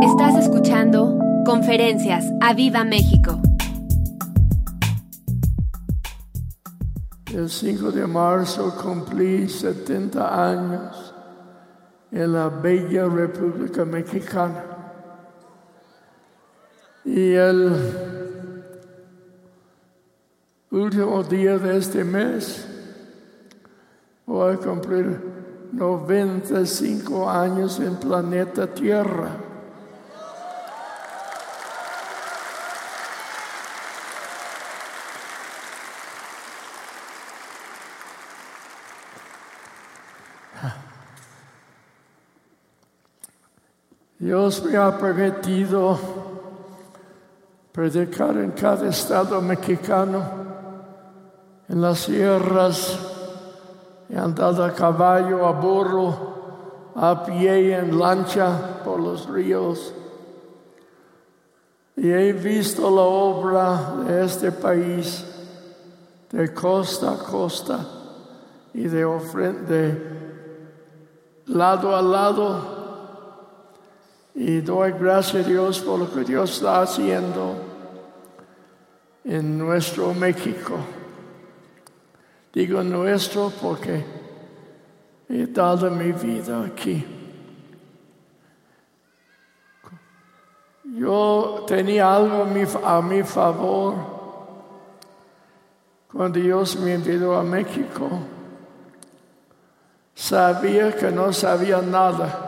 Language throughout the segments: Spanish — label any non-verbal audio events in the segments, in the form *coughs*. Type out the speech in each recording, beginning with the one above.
Estás escuchando Conferencias a Viva México. El 5 de marzo cumplí 70 años en la bella República Mexicana. Y el último día de este mes voy a cumplir 95 años en planeta Tierra. Dios me ha permitido predicar en cada estado mexicano, en las sierras, he andado a caballo, a burro, a pie, en lancha por los ríos. Y he visto la obra de este país de costa a costa y de, de lado a lado y doy gracias a Dios por lo que Dios está haciendo en nuestro México. Digo nuestro porque he dado mi vida aquí. Yo tenía algo a mi, favor cuando Dios me envió a México. Sabía que no sabía nada.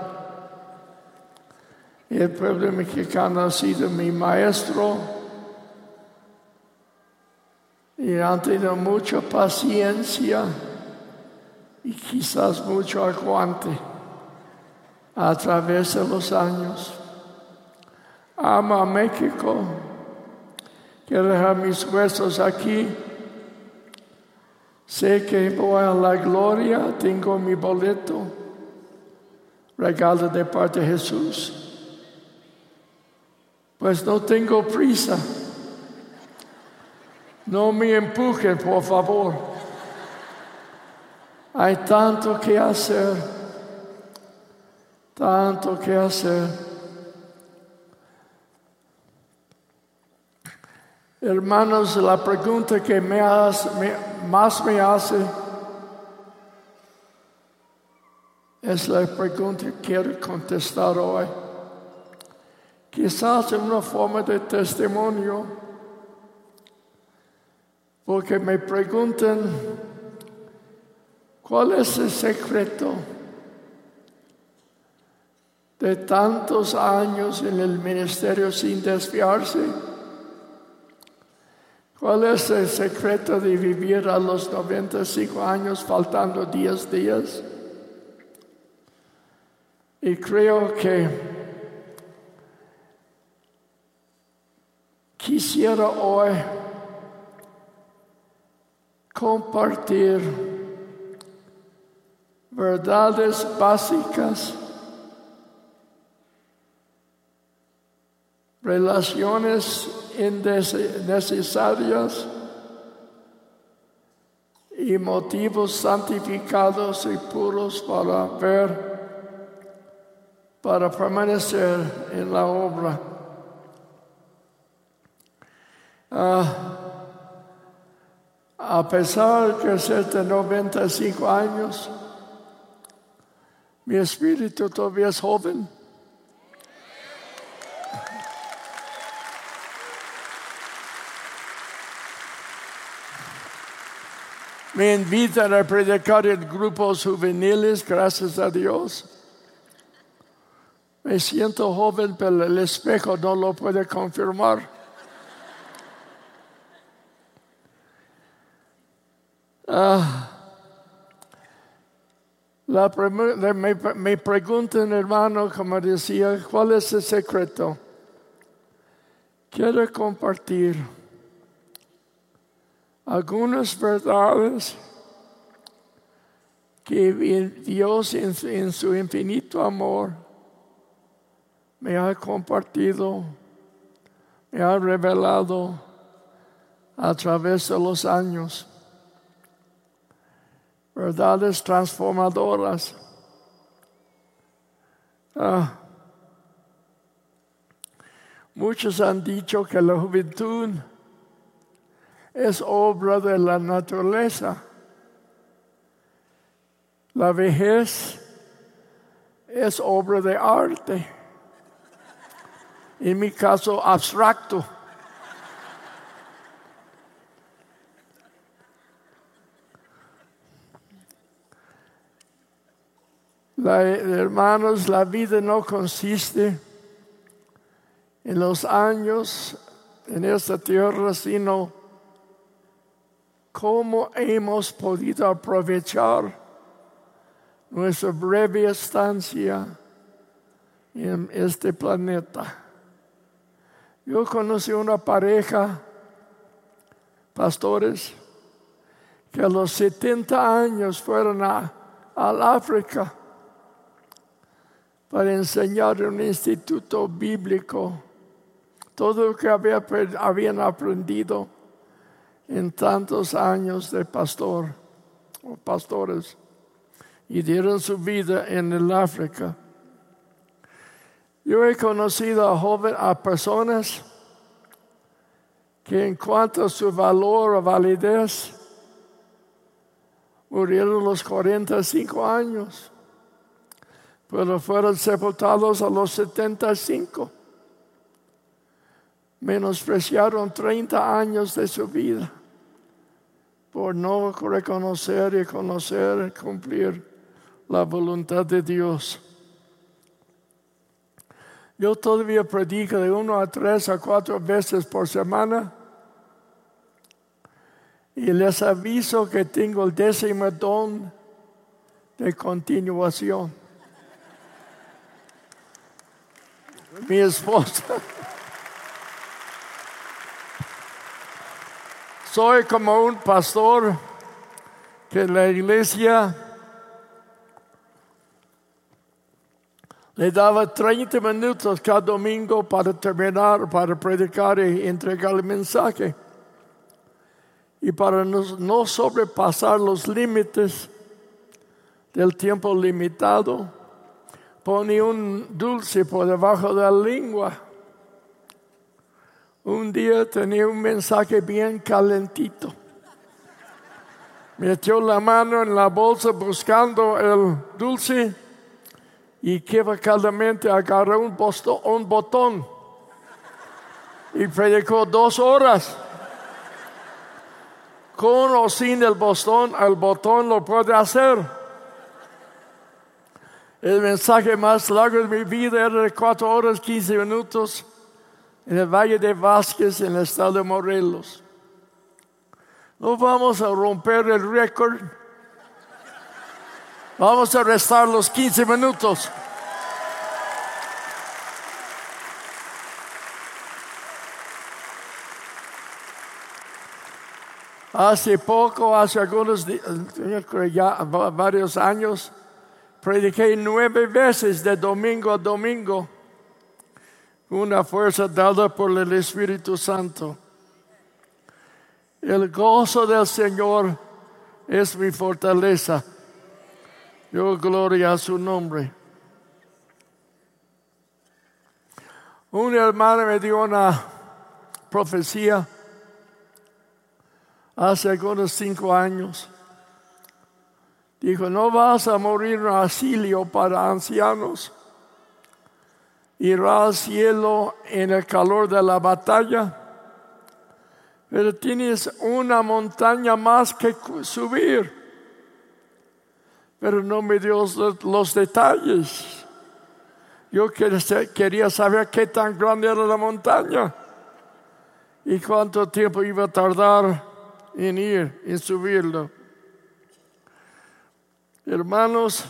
El pueblo mexicano ha sido mi maestro y han tenido mucha paciencia y quizás mucho aguante a través de los años. Amo a México. Quiero dejar mis huesos aquí. Sé que voy a la gloria, tengo mi boleto, regalo de parte de Jesús. Pues no tengo prisa. No me empujen, por favor. Hay tanto que hacer, tanto que hacer. Hermanos, la pregunta que me más me hace es la pregunta que quiero contestar hoy quizás en una forma de testimonio, porque me preguntan, ¿cuál es el secreto de tantos años en el ministerio sin desviarse? ¿Cuál es el secreto de vivir a los 95 años faltando 10 días? Y creo que quisiera hoy compartir verdades básicas, relaciones innecesarias y motivos santificados y puros para ver, para permanecer en la obra. Ah, a pesar de ser de 95 años, mi espíritu todavía es joven. Me invitan a predicar en grupos juveniles, gracias a Dios. Me siento joven, pero el espejo no lo puede confirmar. Ah, la me, me preguntan, hermano, como decía, ¿cuál es el secreto? Quiero compartir algunas verdades que Dios en su infinito amor me ha compartido, me ha revelado a través de los años verdades transformadoras. Ah, Muchos han dicho que la juventud es obra de la naturaleza. La vejez es obra de arte. En mi caso, abstracto. Hermanos, la vida no consiste en los años en esta tierra, sino cómo hemos podido aprovechar nuestra breve estancia en este planeta. Yo conocí una pareja, pastores, que a los 70 años fueron a, al África para enseñar en un instituto bíblico todo lo que habían aprendido en tantos años de pastor o pastores y dieron su vida en el África. Yo he conocido a jóvenes, a personas que en cuanto a su valor o validez, murieron los 45 años pero fueron sepultados a los 75. Menospreciaron 30 años de su vida por no reconocer y conocer cumplir la voluntad de Dios. Yo todavía predico de uno a tres a cuatro veces por semana y les aviso que tengo el décimo don de continuación. Mi esposa. Soy como un pastor que la iglesia le daba 30 minutos cada domingo para terminar, para predicar y entregar el mensaje. Y para no sobrepasar los límites del tiempo limitado, pone un dulce por debajo de la lengua. Un día tenía un mensaje bien calentito. Metió la mano en la bolsa buscando el dulce y equivocadamente agarró un, un botón y predicó dos horas. Con o sin el botón, el botón lo puede hacer. El mensaje más largo de mi vida era de cuatro horas, quince minutos en el Valle de Vázquez, en el estado de Morelos. No vamos a romper el récord. Vamos a restar los 15 minutos. Hace poco, hace algunos, ya varios años, Prediqué nueve veces de domingo a domingo, una fuerza dada por el Espíritu Santo. El gozo del Señor es mi fortaleza. Yo gloria a su nombre. Un hermano me dio una profecía hace algunos cinco años. Dijo, no vas a morir en asilio para ancianos. Irá al cielo en el calor de la batalla. Pero tienes una montaña más que subir. Pero no me dio los detalles. Yo quería saber qué tan grande era la montaña y cuánto tiempo iba a tardar en ir, en subirlo. Hermanos,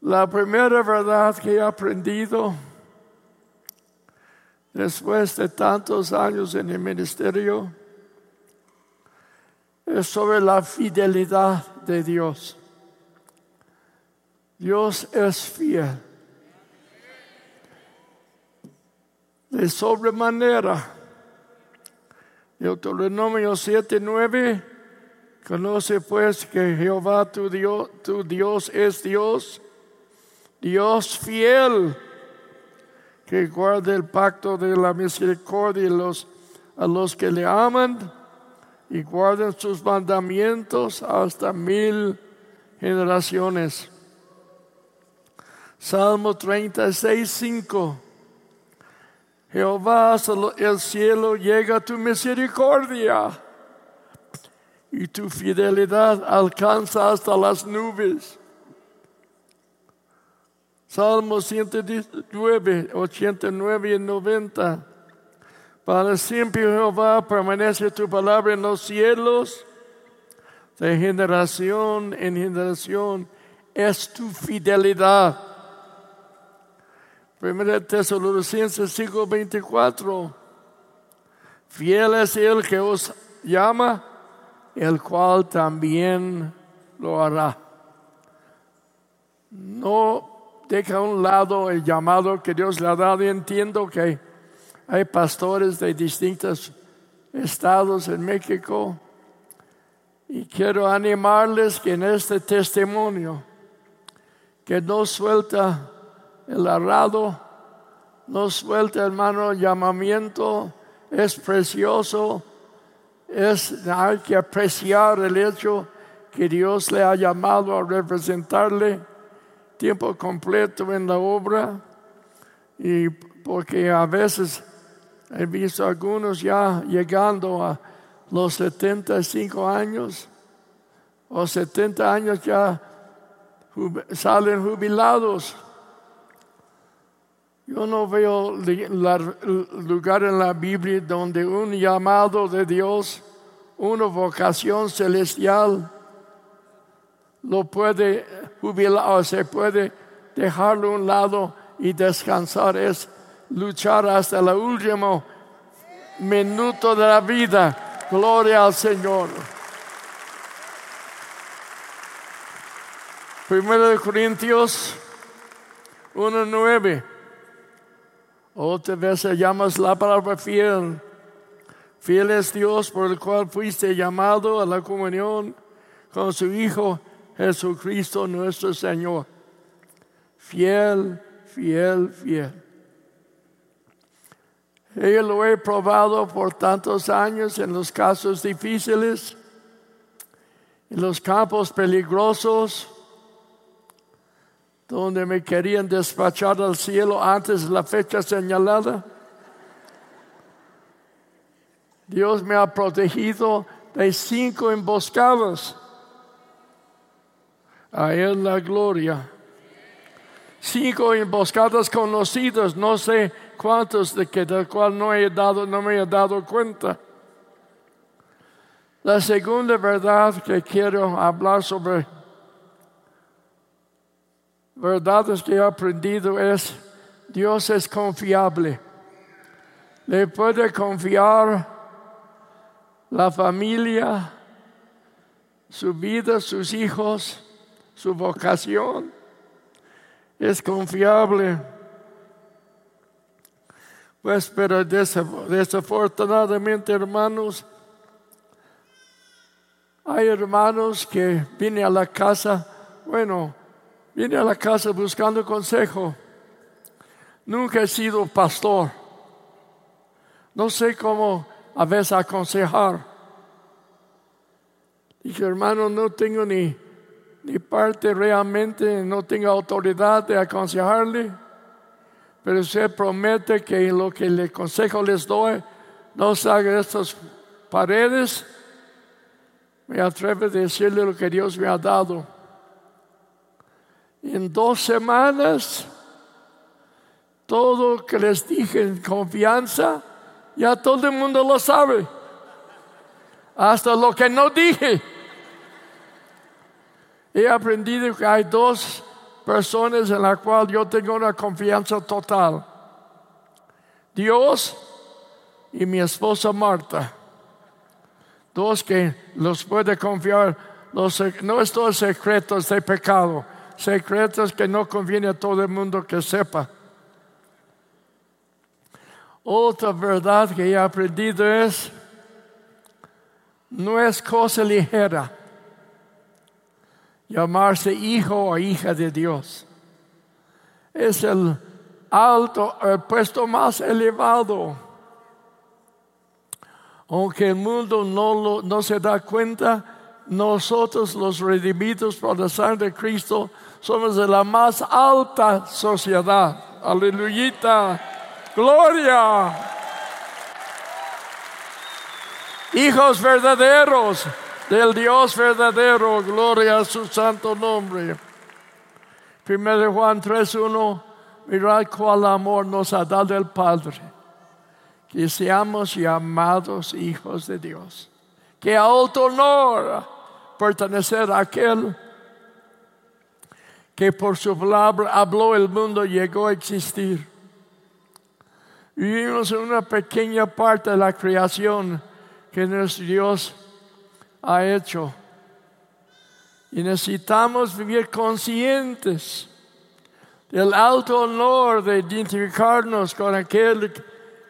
la primera verdad que he aprendido después de tantos años en el ministerio es sobre la fidelidad de Dios. Dios es fiel. De sobremanera. Deuteronomio 7, 9 Conoce pues que Jehová tu Dios, tu Dios es Dios, Dios fiel, que guarde el pacto de la misericordia a los que le aman y guarden sus mandamientos hasta mil generaciones. Salmo 36, 5. Jehová, el cielo llega tu misericordia y tu fidelidad alcanza hasta las nubes. Salmo 119, 89 y 90. Para siempre, Jehová, permanece tu palabra en los cielos. De generación en generación es tu fidelidad. Primera Tesalonicenses 5, 24. Fiel es el que os llama, el cual también lo hará. No deja a un lado el llamado que Dios le ha dado. Entiendo que hay pastores de distintos estados en México y quiero animarles que en este testimonio que no suelta el arado, no suelta hermano llamamiento, es precioso, es hay que apreciar el hecho que Dios le ha llamado a representarle tiempo completo en la obra y porque a veces he visto algunos ya llegando a los 75 años o 70 años ya salen jubilados. Yo no veo lugar en la Biblia donde un llamado de Dios, una vocación celestial, lo puede jubilar o se puede dejarlo a un lado y descansar. Es luchar hasta el último minuto de la vida. Gloria al Señor. Primero de Corintios 1.9. Otra vez se llama la palabra fiel. Fiel es Dios por el cual fuiste llamado a la comunión con su Hijo Jesucristo nuestro Señor. Fiel, fiel, fiel. Yo lo he probado por tantos años en los casos difíciles, en los campos peligrosos, donde me querían despachar al cielo antes de la fecha señalada. Dios me ha protegido de cinco emboscadas. A Él la gloria. Cinco emboscadas conocidas, no sé cuántos de que del cual no he dado, no me he dado cuenta. La segunda verdad que quiero hablar sobre verdades que he aprendido es Dios es confiable. Le puede confiar la familia, su vida, sus hijos, su vocación. Es confiable. Pues, pero desafortunadamente, hermanos, hay hermanos que vienen a la casa, bueno, Vine a la casa buscando consejo. Nunca he sido pastor. No sé cómo a veces aconsejar. Dije, hermano, no tengo ni, ni parte realmente, no tengo autoridad de aconsejarle. Pero usted promete que lo que le consejo les doy, no se haga estas paredes. Me atrevo a decirle lo que Dios me ha dado en dos semanas, todo que les dije en confianza, ya todo el mundo lo sabe. Hasta lo que no dije. He aprendido que hay dos personas en las cuales yo tengo una confianza total. Dios y mi esposa Marta. Dos que los puede confiar, los, no estos secretos de pecado secretos que no conviene a todo el mundo que sepa. Otra verdad que he aprendido es, no es cosa ligera llamarse hijo o hija de Dios. Es el alto, el puesto más elevado. Aunque el mundo no, no se da cuenta, nosotros los redimidos por la sangre de Cristo somos de la más alta sociedad. Aleluyita. Gloria. Hijos verdaderos del Dios verdadero. Gloria a su santo nombre. Primero Juan 3.1. Mirad cuál amor nos ha dado el Padre. Que seamos llamados hijos de Dios. Que alto honor pertenecer a aquel que por su palabra habló el mundo llegó a existir. Vivimos en una pequeña parte de la creación que nuestro Dios ha hecho. Y necesitamos vivir conscientes del alto honor de identificarnos con aquel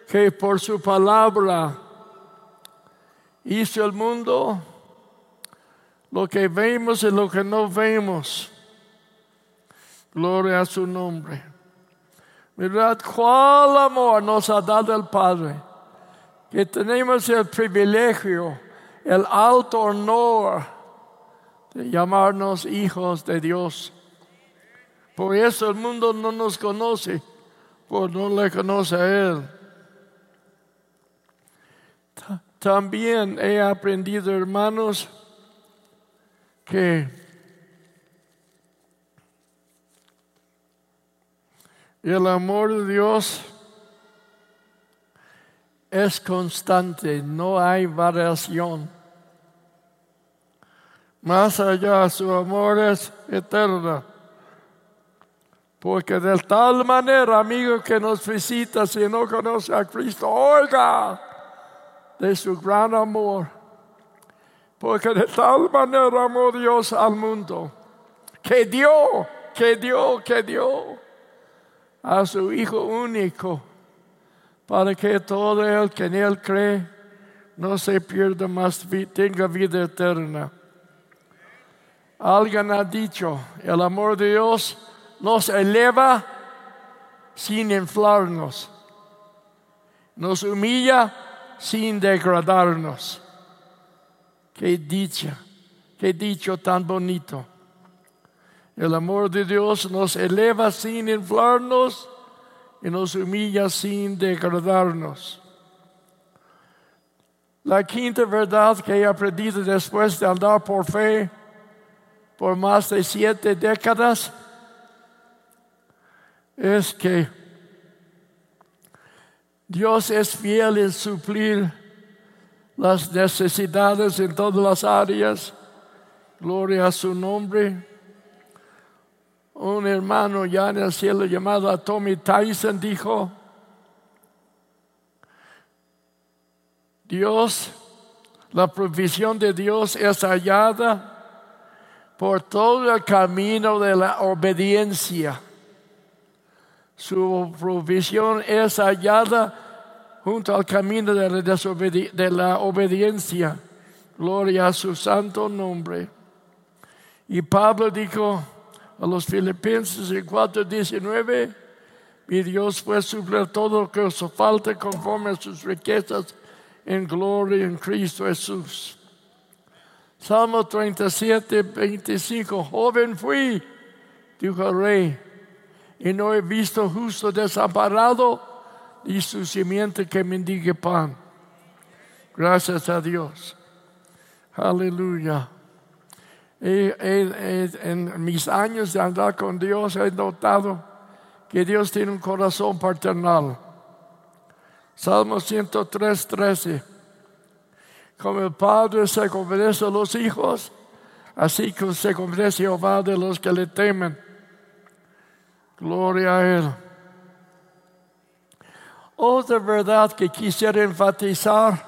que por su palabra hizo el mundo, lo que vemos y lo que no vemos. Gloria a su nombre. Mirad cuál amor nos ha dado el Padre, que tenemos el privilegio, el alto honor de llamarnos hijos de Dios. Por eso el mundo no nos conoce, por no le conoce a Él. También he aprendido, hermanos, que el amor de Dios es constante, no hay variación. Más allá, su amor es eterno. Porque de tal manera, amigo que nos visita, si no conoce a Cristo, oiga de su gran amor. Porque de tal manera amó Dios al mundo, que dio, que dio, que dio a su Hijo único, para que todo el que en Él cree no se pierda más, tenga vida eterna. Alguien ha dicho, el amor de Dios nos eleva sin inflarnos, nos humilla sin degradarnos. Qué dicha, qué dicho tan bonito. El amor de Dios nos eleva sin inflarnos y nos humilla sin degradarnos. La quinta verdad que he aprendido después de andar por fe por más de siete décadas es que Dios es fiel en suplir las necesidades en todas las áreas. Gloria a su nombre un hermano ya en el cielo llamado Tommy Tyson dijo, Dios, la provisión de Dios es hallada por todo el camino de la obediencia. Su provisión es hallada junto al camino de la, obediencia. Gloria a su santo nombre. Y Pablo dijo, a los Filipenses en 4:19, mi Dios fue suplir todo lo que os falta conforme a sus riquezas en gloria en Cristo Jesús. Salmo 37, 25, joven fui, dijo el rey, y no he visto justo desamparado y su simiente que mendigue pan. Gracias a Dios. Aleluya en mis años de andar con Dios he notado que Dios tiene un corazón paternal. Salmo 103, 13. Como el Padre se compadece a los hijos, así que se compadece Jehová de los que le temen. Gloria a Él. Otra verdad que quisiera enfatizar,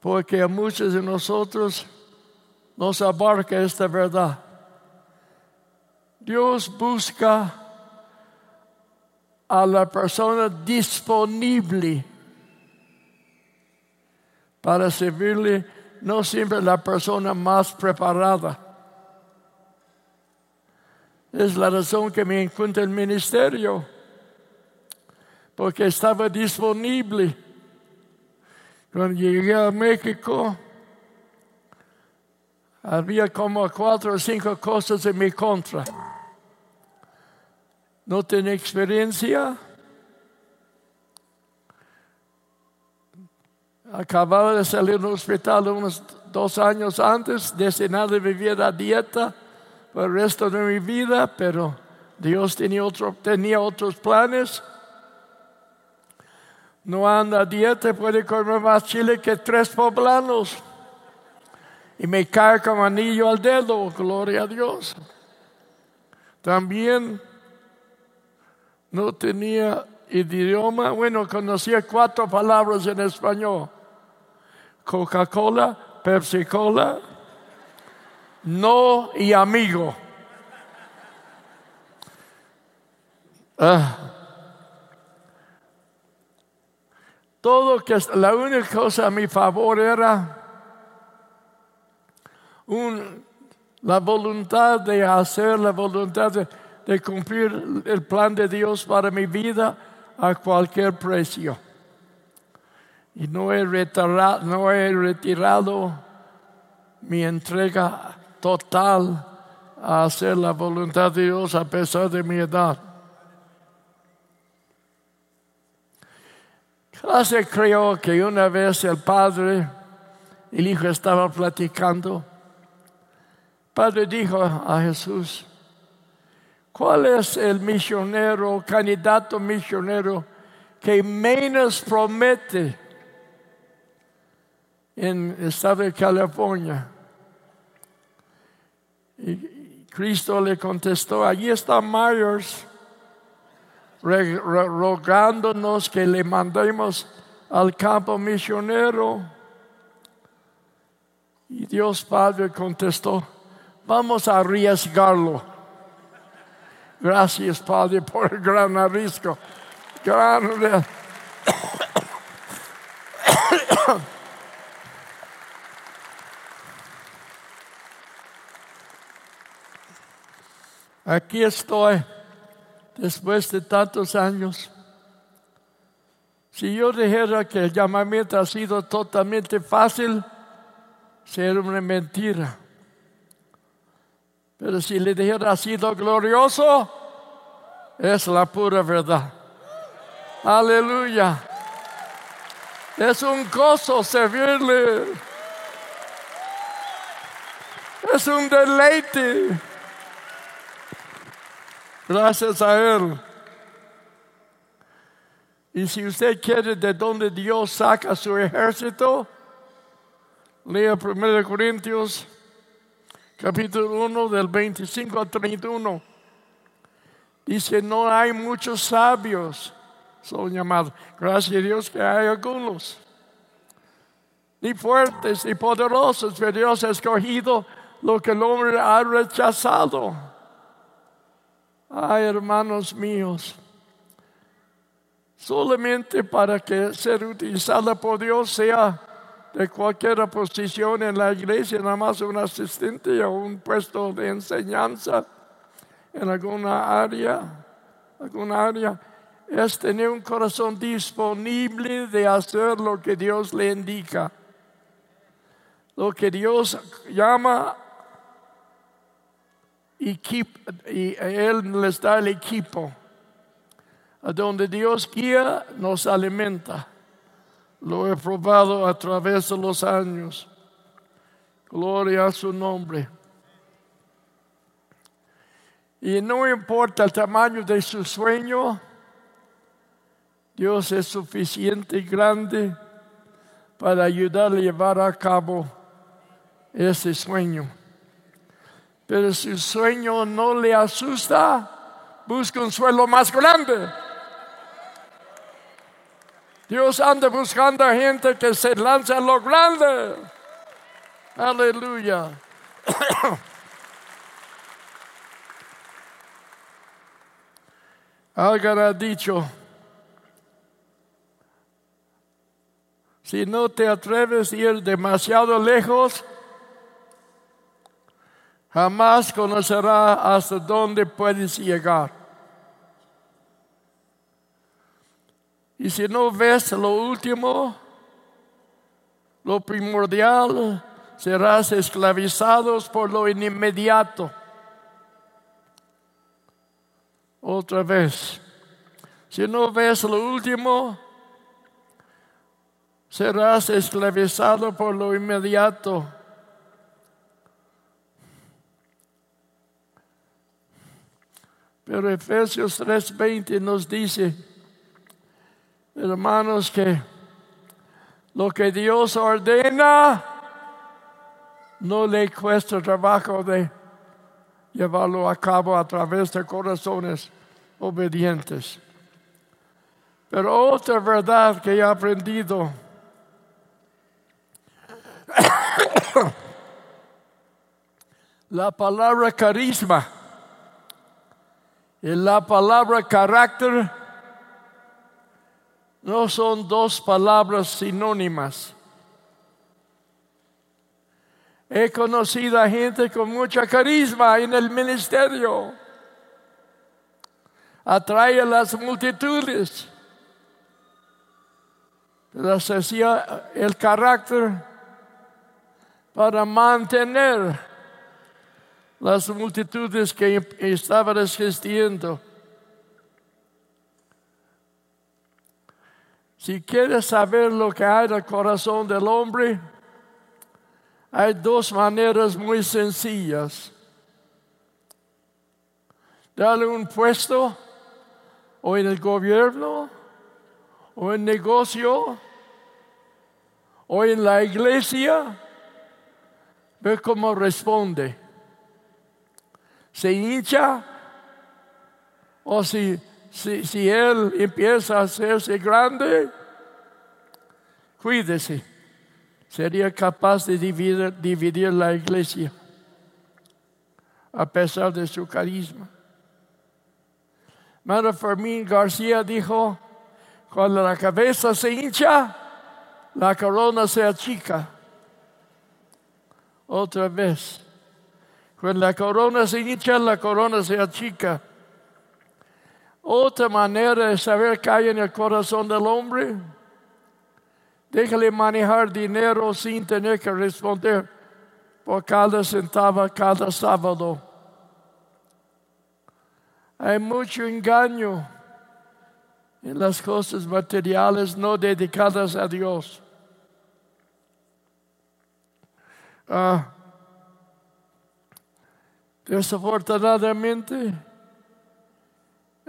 porque a muchos de nosotros nos abarca esta verdad. Dios busca a la persona disponible para servirle, no siempre la persona más preparada, Es la razón que me encuentro en el ministerio, porque estaba disponible. Cuando llegué a México, había como cuatro o cinco cosas en mi contra. No tenía experiencia. Acababa de salir del hospital unos dos años antes, destinado a vivir a dieta por el resto de mi vida, pero Dios tenía, otro, tenía otros planes. No anda dieta, puede comer más chile que tres poblanos. Y me cae como anillo al dedo, gloria a Dios. También no tenía idioma, bueno, conocía cuatro palabras en español. Coca-Cola, Pepsi-Cola, no y amigo. Ah. Todo que la única cosa a mi favor era la voluntad de hacer, la voluntad de, cumplir el plan de Dios para mi vida a cualquier precio. Y no he retirado, no he retirado mi entrega total a hacer la voluntad de Dios a pesar de mi edad. Casi creo que una vez el padre, el hijo estaba platicando. El padre dijo a Jesús, ¿cuál es el misionero, candidato misionero que menos promete en el estado de California? Y Cristo le contestó, allí está Myers rogándonos que le mandemos al campo misionero. Y Dios Padre contestó, vamos a arriesgarlo. Gracias Padre por el gran arriesgo. *coughs* Aquí estoy, después de tantos años. Si yo dijera que el llamamiento ha sido totalmente fácil, sería una mentira. Pero si le dijera ha sido glorioso, es la pura verdad. Aleluya. Es un gozo servirle. Es un deleite. Gracias a Él. Y si usted quiere de dónde Dios saca su ejército, lea 1 Corintios capítulo 1 del 25 al 31. Dice, no hay muchos sabios, son llamados. Gracias a Dios que hay algunos. Ni fuertes ni poderosos, pero Dios ha escogido lo que el hombre ha rechazado Ay, hermanos míos, solamente para que ser utilizada por Dios sea de cualquier posición en la iglesia, nada más un asistente o un puesto de enseñanza en alguna área, alguna área, es tener un corazón disponible de hacer lo que Dios le indica. Lo que Dios llama y Él les da el equipo. A donde Dios guía, nos alimenta. Lo he probado a través de los años. Gloria a su nombre. Y no importa el tamaño de su sueño, Dios es suficiente y grande para ayudar a llevar a cabo ese sueño. Pero si el sueño no le asusta, busca un suelo más grande. Dios anda buscando a gente que se lanza a lo grande. Aleluya. *coughs* Alguien ha dicho, si no te atreves a ir demasiado lejos, jamás conocerá hasta dónde puedes llegar. Y si no ves lo último, lo primordial, serás esclavizados por lo inmediato. Otra vez, si no ves lo último, serás esclavizado por lo inmediato. Pero Efesios 3:20 nos dice, hermanos, que lo que Dios ordena no le cuesta trabajo de llevarlo a cabo a través de corazones obedientes. Pero otra verdad que he aprendido *coughs* la palabra carisma la palabra carácter no son dos palabras sinónimas. He conocido a gente con mucha carisma en el ministerio. Atrae a las multitudes. Les hacía el carácter para mantener las multitudes que estaban existiendo. Si quieres saber lo que hay en el corazón del hombre, hay dos maneras muy sencillas. Dale un puesto o en el gobierno o en negocio o en la iglesia. Ve cómo responde. Se hincha o si si, él empieza a hacerse grande, cuídese. Sería capaz de dividir, dividir la iglesia a pesar de su carisma. Mara Fermín García dijo, cuando la cabeza se hincha, la corona se achica. Otra vez. Cuando la corona se hincha, la corona se achica. Otra manera de saber qué hay en el corazón del hombre, déjale manejar dinero sin tener que responder por cada centavo, cada sábado. Hay mucho engaño en las cosas materiales no dedicadas a Dios. Ah, desafortunadamente,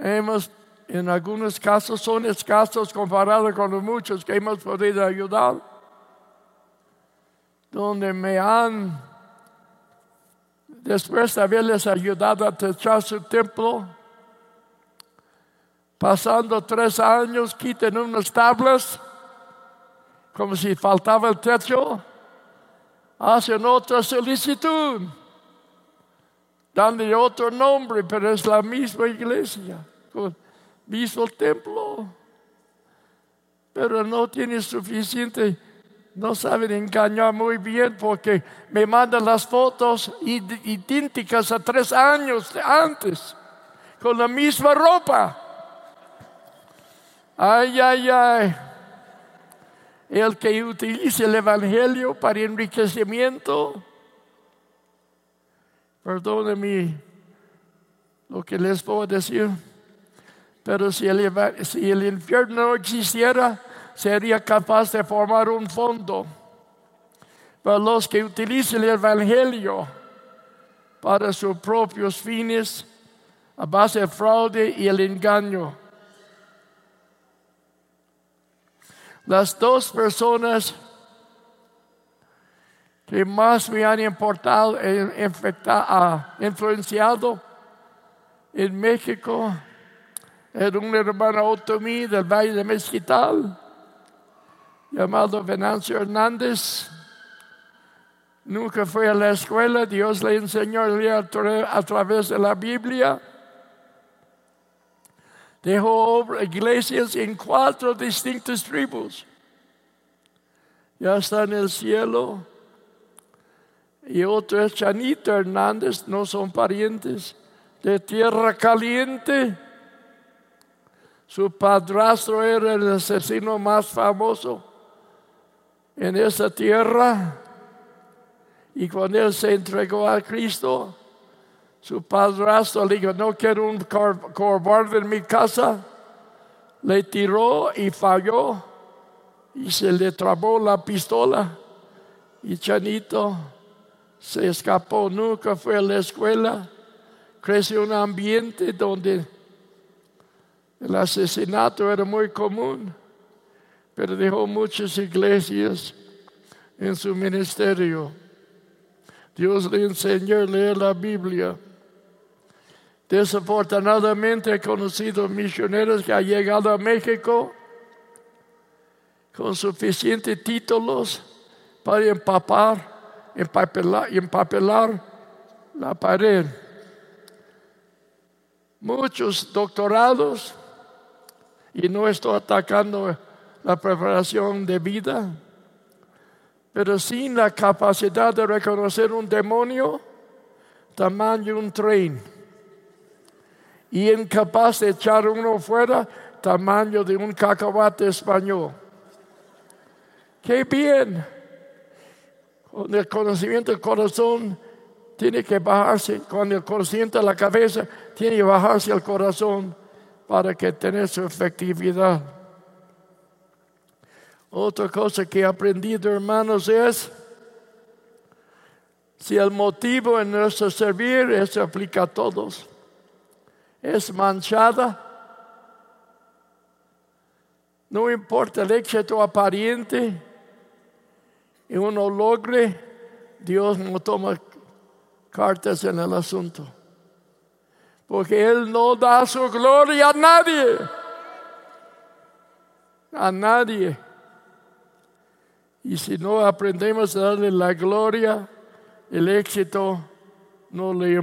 Hemos, en algunos casos, son escasos comparados con los muchos que hemos podido ayudar, donde me han, después de haberles ayudado a techar su templo, pasando tres años, quiten unas tablas, como si faltaba el techo, hacen otra solicitud dándole otro nombre, pero es la misma iglesia, con mismo templo. Pero no tiene suficiente, no saben engañar muy bien porque me mandan las fotos idénticas a tres años antes, con la misma ropa. Ay, ay, ay. El que utilice el Evangelio para enriquecimiento Perdónenme lo que les puedo decir. Pero si el, si el infierno no existiera, sería capaz de formar un fondo para los que utilicen el Evangelio para sus propios fines a base de fraude y el engaño. Las dos personas que más me han importado, influenciado en México era un hermano otomí del Valle de Mezquital, llamado Venancio Hernández. Nunca fue a la escuela, Dios le enseñó a leer a través de la Biblia. Dejó iglesias en cuatro distintas tribus. Ya está en el cielo y otro es Chanito Hernández, no son parientes, de tierra caliente. Su padrastro era el asesino más famoso en esa tierra. Y cuando él se entregó a Cristo, su padrastro le dijo, no quiero un cobarde en mi casa. Le tiró y falló y se le trabó la pistola. Y Chanito se escapó, nunca fue a la escuela. Creció en un ambiente donde el asesinato era muy común, pero dejó muchas iglesias en su ministerio. Dios le enseñó a leer la Biblia. Desafortunadamente he conocido misioneros que han llegado a México con suficientes títulos para empapar, empapelar, empapelar la pared. Muchos doctorados, y no estoy atacando la preparación de vida, pero sin la capacidad de reconocer un demonio, tamaño un tren, y incapaz de echar uno fuera, tamaño de un cacahuate español. Qué bien. Con el conocimiento del corazón tiene que bajarse, con el conocimiento de la cabeza tiene que bajarse el corazón para que tenga su efectividad. Otra cosa que he aprendido, hermanos, es si el motivo en nuestro servir, eso aplica a todos, es manchada, no importa el éxito aparente, y uno logre, Dios no toma cartas en el asunto. Porque Él no da su gloria a nadie. A nadie. Y si no aprendemos a darle la gloria, el éxito no le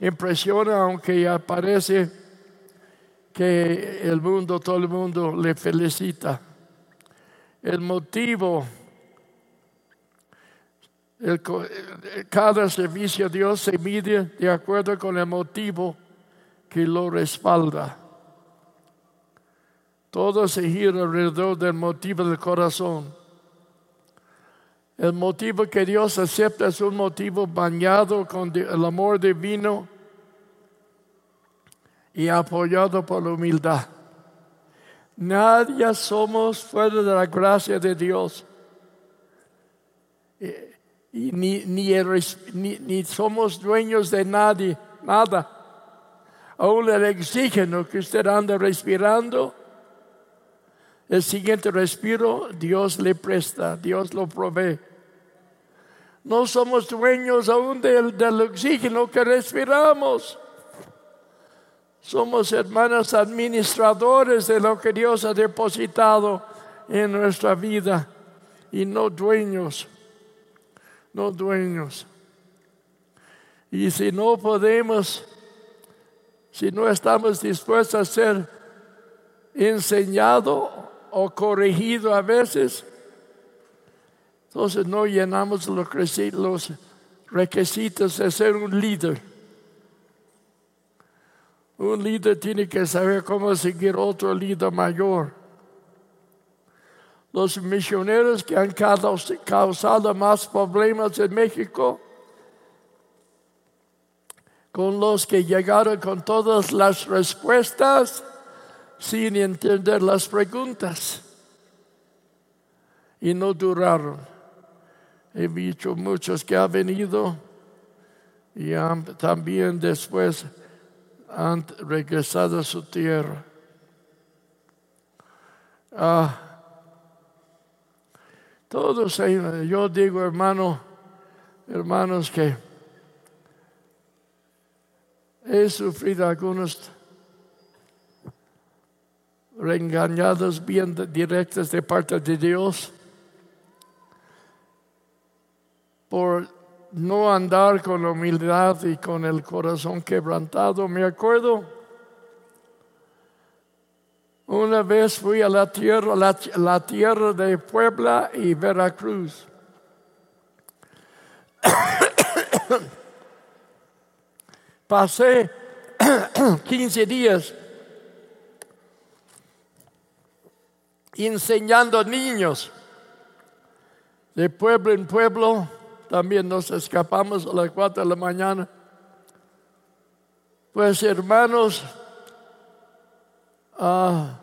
impresiona, aunque ya parece que el mundo, todo el mundo le felicita. El motivo cada servicio a Dios se mide de acuerdo con el motivo que lo respalda. Todo se gira alrededor del motivo del corazón. El motivo que Dios acepta es un motivo bañado con el amor divino y apoyado por la humildad. Nadie somos fuera de la gracia de Dios. Y ni, ni, somos dueños de nadie, nada. Aún el oxígeno que usted anda respirando, el siguiente respiro, Dios le presta, Dios lo provee. No somos dueños aún del, del oxígeno que respiramos. Somos hermanos administradores de lo que Dios ha depositado en nuestra vida y no dueños no dueños. Y si no podemos, si no estamos dispuestos a ser enseñado o corregido a veces, entonces no llenamos los requisitos de ser un líder. Un líder tiene que saber cómo seguir otro líder mayor los misioneros que han causado más problemas en México, con los que llegaron con todas las respuestas sin entender las preguntas. Y no duraron. He visto muchos que han venido y también después han regresado a su tierra. Ah, todos yo digo, hermano, hermanos, que he sufrido algunos reengañados bien directas de parte de Dios por no andar con humildad y con el corazón quebrantado. Me acuerdo una vez fui a la tierra, la, tierra de Puebla y Veracruz. *coughs* pasé *coughs* 15 días enseñando niños de pueblo en pueblo. También nos escapamos a las 4 de la mañana. Pues hermanos, ah,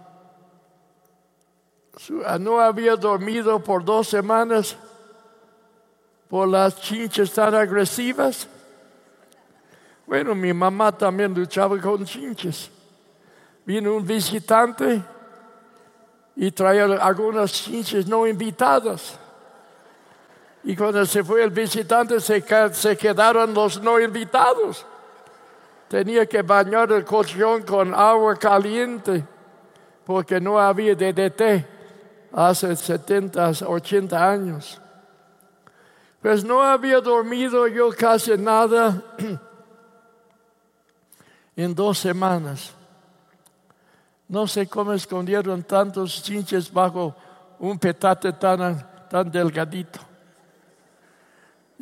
ah, no había dormido por dos semanas por las chinches tan agresivas. Bueno, mi mamá también luchaba con chinches. Vino un visitante y traía algunas chinches no invitadas. Y cuando se fue el visitante se, quedaron los no invitados. Tenía que bañar el colchón con agua caliente porque no había DDT hace 70, 80 años. Pues no había dormido yo casi nada *clears throat* en dos semanas. No sé cómo escondieron tantos chinches bajo un petate tan, tan delgadito.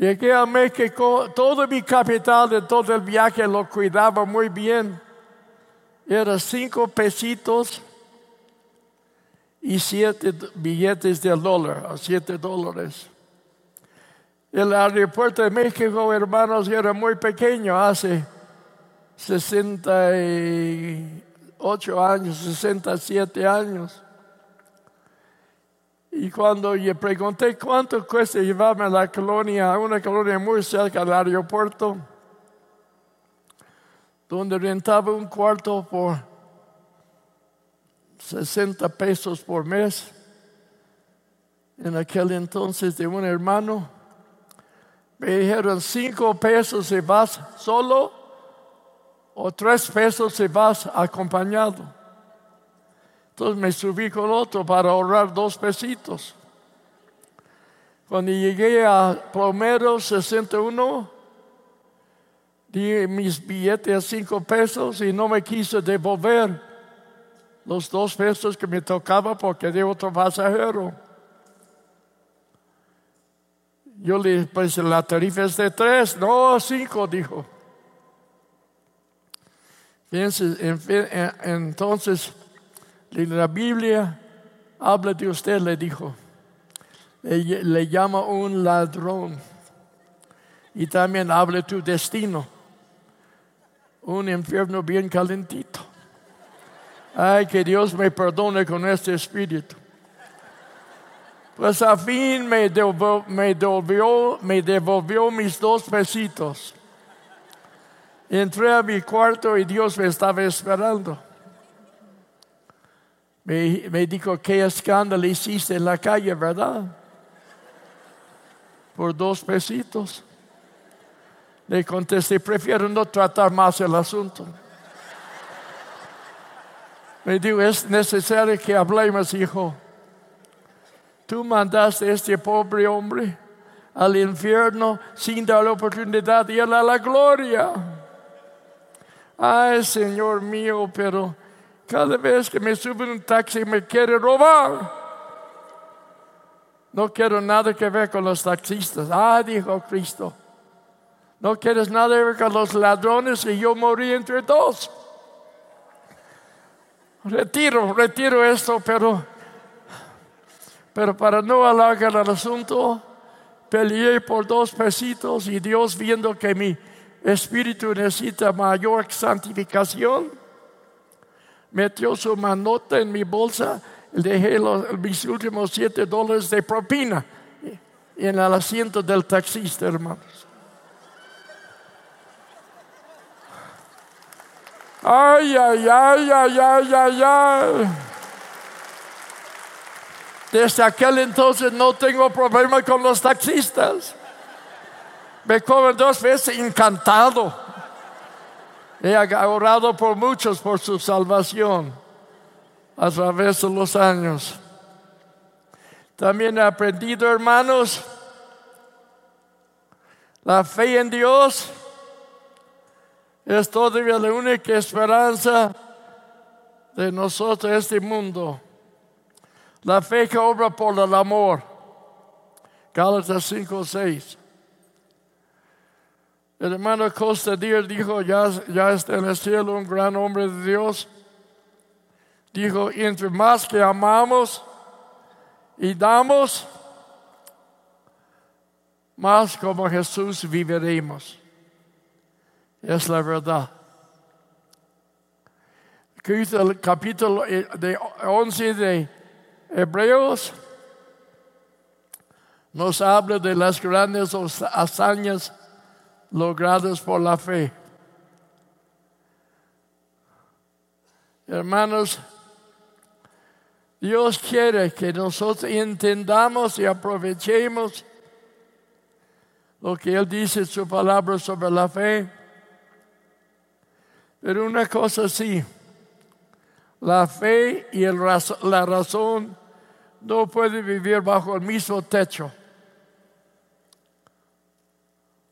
Llegué a México, todo mi capital de todo el viaje lo cuidaba muy bien. Era cinco pesitos y siete billetes de dólar, siete dólares. El aeropuerto de México, hermanos, era muy pequeño hace 68 años, 67 años. Y cuando le pregunté cuánto cuesta llevarme a la colonia, a una colonia muy cerca del aeropuerto, donde rentaba un cuarto por 60 pesos por mes, en aquel entonces de un hermano, me dijeron cinco pesos si vas solo o tres pesos si vas acompañado. Entonces me subí con otro para ahorrar dos pesitos. Cuando llegué a Plomero 61, di mis billetes a cinco pesos y no me quise devolver los dos pesos que me tocaba porque de otro pasajero. Yo le pues la tarifa es de tres, no cinco, dijo. Entonces la Biblia habla de usted, le dijo. Le, llama un ladrón. Y también habla de tu destino. Un infierno bien calentito. Ay, que Dios me perdone con este espíritu. Pues a fin me devolvió, me devolvió mis dos pesitos. Entré a mi cuarto y Dios me estaba esperando. Me, dijo, qué escándalo hiciste en la calle, ¿verdad? Por dos pesitos. Le contesté, prefiero no tratar más el asunto. Me dijo, es necesario que hablemos, hijo. Tú mandaste a este pobre hombre al infierno sin darle oportunidad de ir a la gloria. Ay, Señor mío, pero cada vez que me sube un taxi me quiere robar. No quiero nada que ver con los taxistas. Ah, dijo Cristo. No quieres nada que ver con los ladrones y yo morí entre dos. Retiro, retiro esto, pero, pero para no alargar el asunto, peleé por dos pesitos y Dios viendo que mi espíritu necesita mayor santificación metió su manota en mi bolsa, dejé los, mis últimos siete dólares de propina en el asiento del taxista, hermanos. Ay, ay, ay, ay, ay, ay, ay. Desde aquel entonces no tengo problema con los taxistas. Me cobran dos veces encantado. He orado por muchos por su salvación a través de los años. También he aprendido, hermanos, la fe en Dios es todavía la única esperanza de nosotros, este mundo. La fe que obra por el amor. Gálatas 5, 6. El hermano Costa Díaz dijo, ya, está en el cielo un gran hombre de Dios. Dijo, entre más que amamos y damos, más como Jesús viviremos. Es la verdad. El capítulo eh, de 11 de Hebreos nos habla de las grandes hazañas logradas por la fe. Hermanos, Dios quiere que nosotros entendamos y aprovechemos lo que Él dice en su palabra sobre la fe. Pero una cosa sí, la fe y la razón no pueden vivir bajo el mismo techo.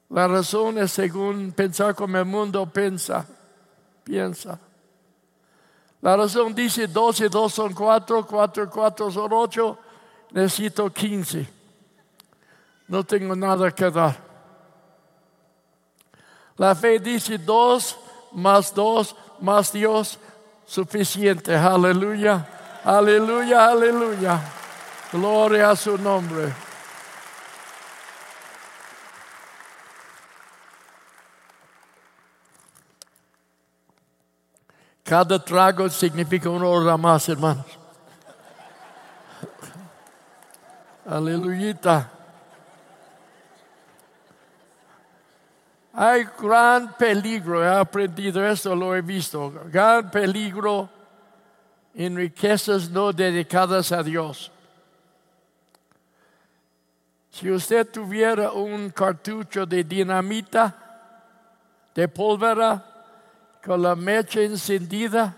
La razón es según pensar como el mundo piensa, piensa. La razón dice 12 y 2 son 4, 4 y 4 son 8, necesito 15. No tengo nada que dar. La fe dice 2 más 2 más Dios suficiente. Aleluya, aleluya, aleluya. Gloria a su nombre. Cada trago significa una hora más, hermanos. Aleluya. Hay gran peligro, he aprendido esto, lo he visto. Gran peligro en riquezas no dedicadas a Dios. Si usted tuviera un cartucho de dinamita, de pólvora, con la mecha encendida,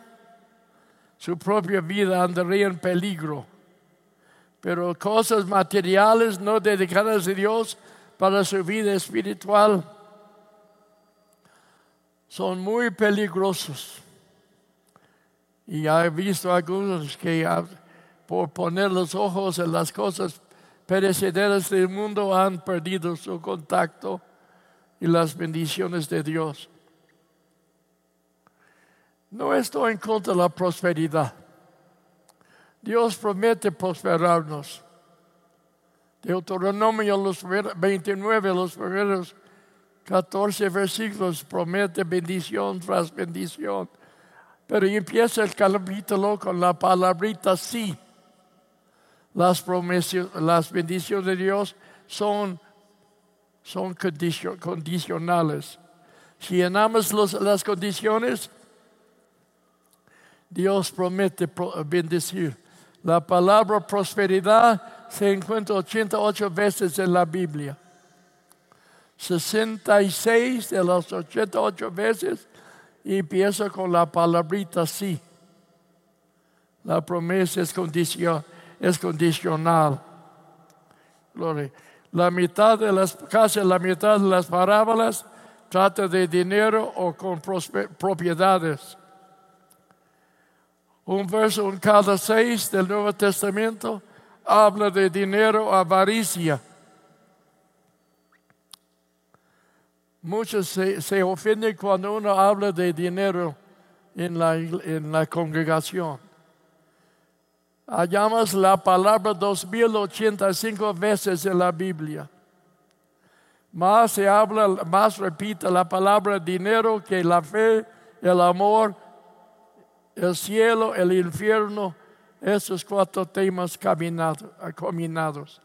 su propia vida andaría en peligro. Pero cosas materiales no dedicadas a Dios para su vida espiritual son muy peligrosos. Y he visto algunos que por poner los ojos en las cosas perecederas del mundo han perdido su contacto y las bendiciones de Dios. No estoy en contra de la prosperidad. Dios promete prosperarnos. Deuteronomio los 29, los primeros 14 versículos, promete bendición tras bendición. Pero empieza el capítulo con la palabrita sí. Las las bendiciones de Dios son, son condicionales. Si llenamos las condiciones, Dios promete bendecir. La palabra prosperidad se encuentra 88 veces en la Biblia. 66 de las 88 veces y empieza con la palabrita sí. La promesa es, es condicional. La mitad de las, casi la mitad de las parábolas trata de dinero o con propiedades un verso en cada seis del Nuevo Testamento habla de dinero, avaricia. Muchos se, ofenden cuando uno habla de dinero en la, en la congregación. Hallamos la palabra 2085 veces en la Biblia. Más se habla, más repite la palabra dinero que la fe, el amor el cielo, el infierno, esos cuatro temas combinados.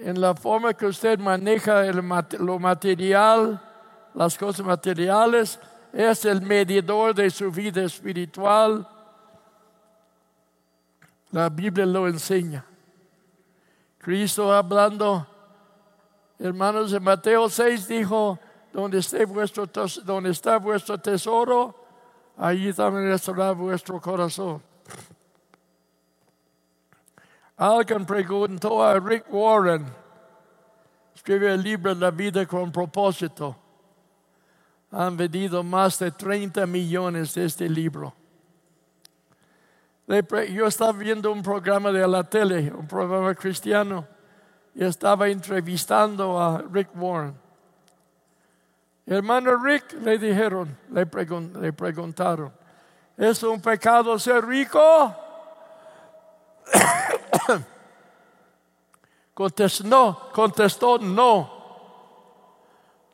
En la forma que usted maneja lo material, las cosas materiales, es el medidor de su vida espiritual. La Biblia lo enseña. Cristo hablando, hermanos, en Mateo 6 dijo, donde, esté vuestro, donde está vuestro tesoro, allí también estará vuestro corazón. Alguien preguntó a Rick Warren, escribe el libro La vida con propósito. Han vendido más de 30 millones de este libro. Yo estaba viendo un programa de la tele, un programa cristiano, y estaba entrevistando a Rick Warren. Hermano Rick, le dijeron, le, le preguntaron, ¿es un pecado ser rico? *coughs* contestó, no, contestó no.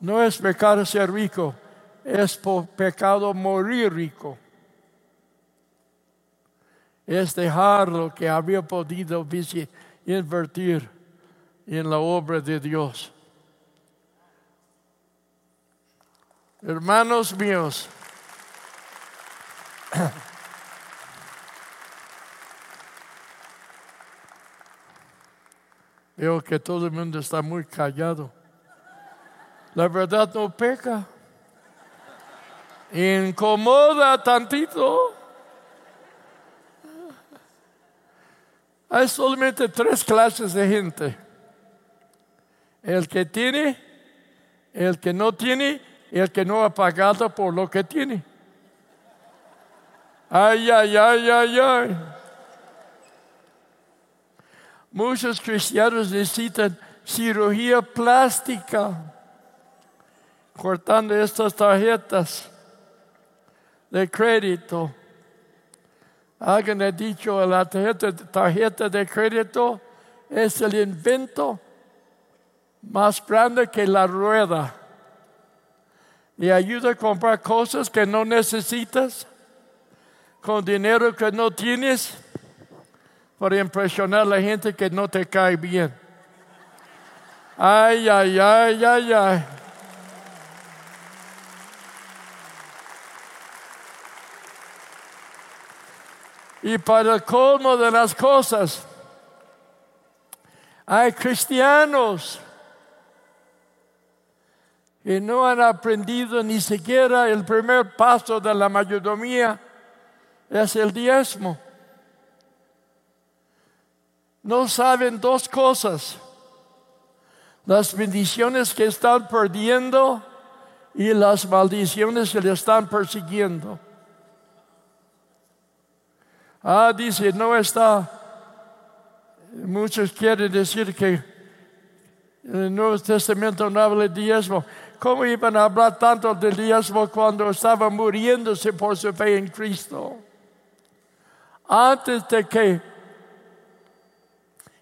No es pecado ser rico, es pecado morir rico. Es dejar lo que había podido invertir en la obra de Dios. Hermanos míos, *clears throat* veo que todo el mundo está muy callado. La verdad no peca. Incomoda tantito. Hay solamente tres clases de gente. El que tiene, el que no tiene el que no ha pagado por lo que tiene. Ay, ay, ay, ay, ay. Muchos cristianos necesitan cirugía plástica, cortando estas tarjetas de crédito. Alguien ha dicho, la tarjeta, tarjeta de crédito es el invento más grande que la rueda y ayuda a comprar cosas que no necesitas con dinero que no tienes para impresionar a la gente que no te cae bien. Ay, ay, ay, ay, ay. Y para el colmo de las cosas, hay cristianos y no han aprendido ni siquiera el primer paso de la mayordomía, es el diezmo. No saben dos cosas, las bendiciones que están perdiendo y las maldiciones que le están persiguiendo. Ah, dice, no está, muchos quieren decir que el Nuevo Testamento no habla de diezmo. ¿Cómo iban a hablar tanto del diezmo cuando estaba muriéndose por su fe en Cristo? Antes de que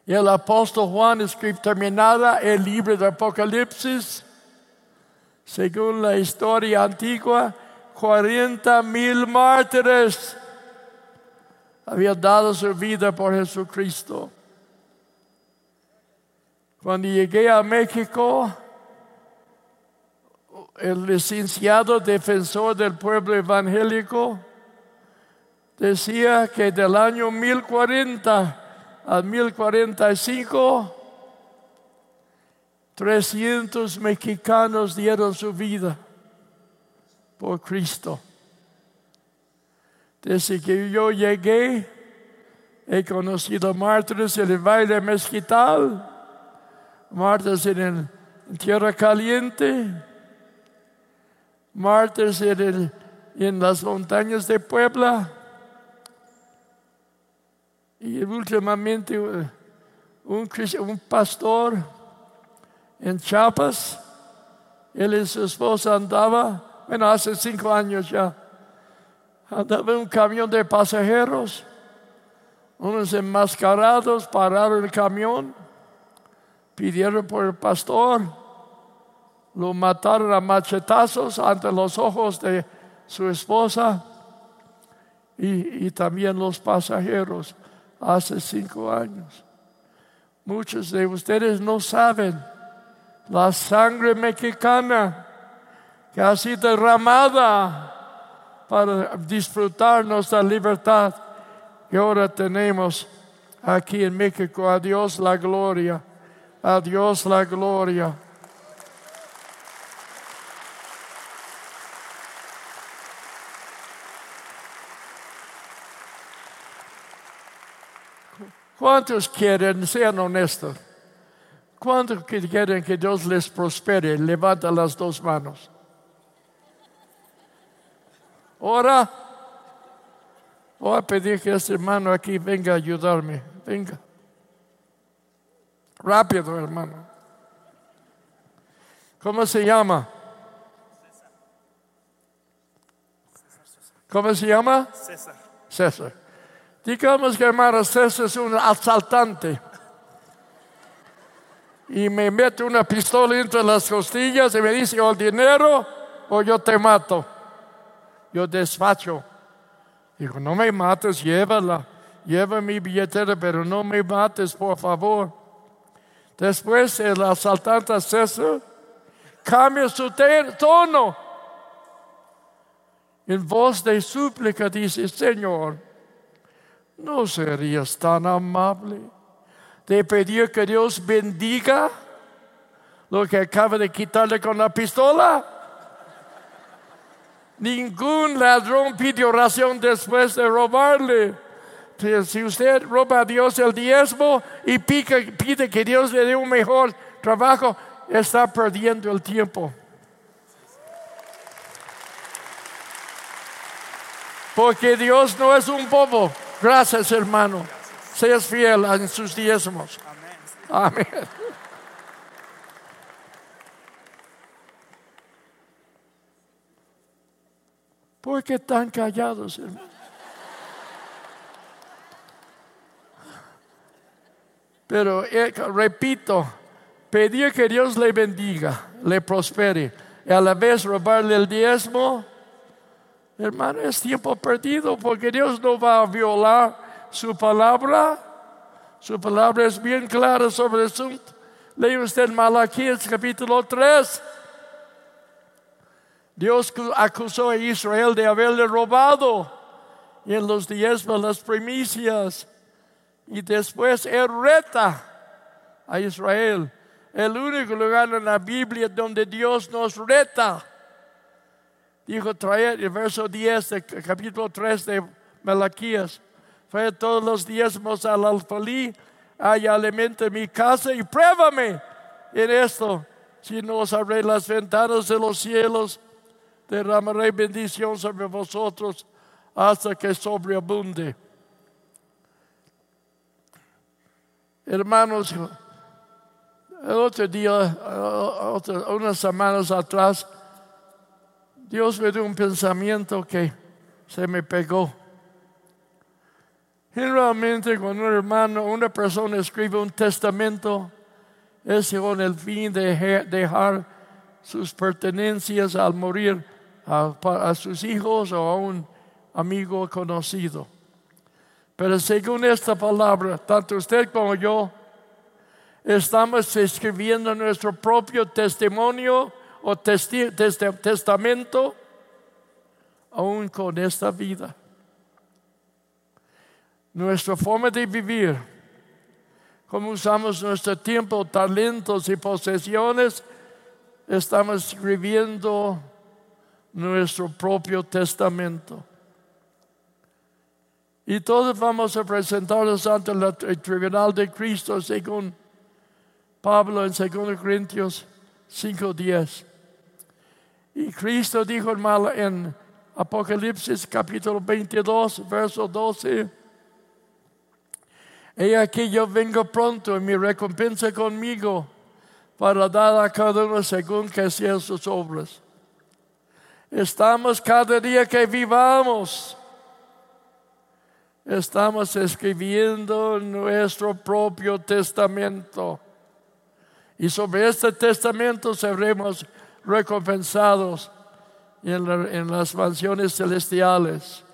el apóstol Juan escribió terminada el libro de Apocalipsis, según la historia antigua, 40 mil mártires habían dado su vida por Jesucristo. Cuando llegué a México, el licenciado defensor del pueblo evangélico decía que del año 1040 al 1045, 300 mexicanos dieron su vida por Cristo. Desde que yo llegué, he conocido mártires en el baile mezquital, mártires en, en tierra caliente, mártires en, en las montañas de Puebla. Y últimamente uh, un, un pastor en Chiapas, él y su esposa andaba, bueno, hace cinco años ya, andaba en un camión de pasajeros, unos enmascarados pararon el camión, pidieron por el pastor, lo mataron a machetazos ante los ojos de su esposa y, también los pasajeros hace cinco años. Muchos de ustedes no saben la sangre mexicana que ha sido derramada para disfrutar nuestra libertad que ahora tenemos aquí en México. A Dios la gloria, a Dios la gloria. ¿Cuántos quieren, sean honestos, cuántos quieren que Dios les prospere? Levanta las dos manos. Ahora, voy a pedir que este hermano aquí venga a ayudarme. Venga. Rápido, hermano. ¿Cómo se llama? ¿Cómo se llama? César. César. Digamos que hermano César es un asaltante. Y me mete una pistola entre las costillas y me dice, o el dinero o yo te mato. Yo despacho. Digo, no me mates, llévala. Lleva mi billetera, pero no me mates, por favor. Después el asaltante César cambia su tono. En voz de súplica dice, Señor, ¿no serías tan amable de pedir que Dios bendiga lo que acaba de quitarle con la pistola? Ningún ladrón pide oración después de robarle. Si usted roba a Dios el diezmo y pide que Dios le dé un mejor trabajo, está perdiendo el tiempo. Porque Dios no es un bobo. Gracias, hermano. Seas fiel en sus diezmos. Amén. ¿Por qué tan callados, hermano? Pero eh, repito, pedir que Dios le bendiga, le prospere, y a la vez robarle el diezmo, hermano, es tiempo perdido porque Dios no va a violar su palabra. Su palabra es bien clara sobre eso. Lee usted Malaquías capítulo 3. Dios acusó a Israel de haberle robado en los diezmos las primicias. Y después Él reta a Israel. El único lugar en la Biblia donde Dios nos reta. Dijo traer el verso 10 del capítulo 3 de Malaquías. Fue todos los diezmos al alfalí, hay alimento en mi casa y pruébame en esto. Si no os abriré las ventanas de los cielos, derramaré bendición sobre vosotros hasta que sobreabunde. Hermanos, el otro día, unas semanas atrás, Dios me dio un pensamiento que se me pegó. Generalmente cuando un hermano, una persona escribe un testamento, es con el fin de dejar sus pertenencias al morir a sus hijos o a un amigo conocido. Pero según esta palabra, tanto usted como yo estamos escribiendo nuestro propio testimonio o testamento aún con esta vida. Nuestra forma de vivir, cómo usamos nuestro tiempo, talentos y posesiones, estamos escribiendo nuestro propio testamento. Y todos vamos a presentarnos ante el tribunal de Cristo según Pablo en 2 Corintios 5:10. Y Cristo dijo en Apocalipsis capítulo 22, verso 12. He aquí yo vengo pronto y mi recompensa conmigo para dar a cada uno según que sean sus obras. Estamos cada día que vivamos estamos escribiendo nuestro propio testamento. Y sobre este testamento seremos recompensados en, las mansiones celestiales.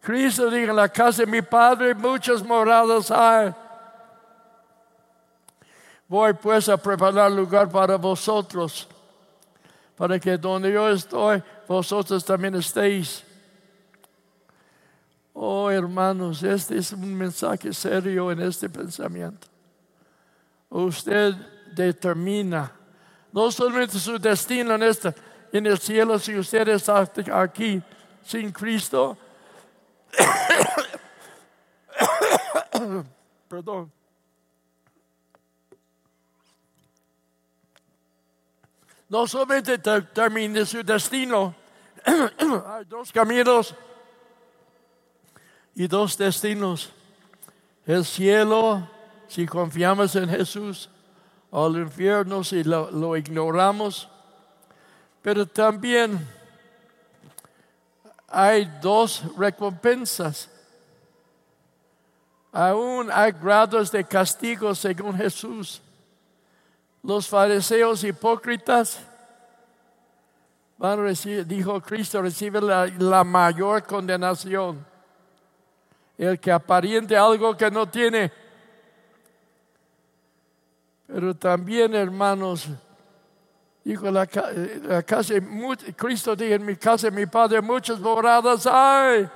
Cristo dijo, en la casa de mi Padre muchas moradas hay. Voy pues a preparar lugar para vosotros, para que donde yo estoy, vosotros también estéis. Oh hermanos, este es un mensaje serio en este pensamiento. Usted determina no solamente su destino en, este, en el cielo si usted está aquí sin Cristo. *coughs* Perdón. No solamente termina su destino. *coughs* Hay dos caminos y dos destinos. El cielo, si confiamos en Jesús, el infierno, si lo, ignoramos. Pero también hay dos recompensas. Aún hay grados de castigo según Jesús. Los fariseos hipócritas van a recibir, dijo Cristo, recibe la, la mayor condenación. El que aparente algo que no tiene. Pero también, hermanos, dijo la, la casa, Cristo dijo en mi casa, mi padre, muchas moradas hay.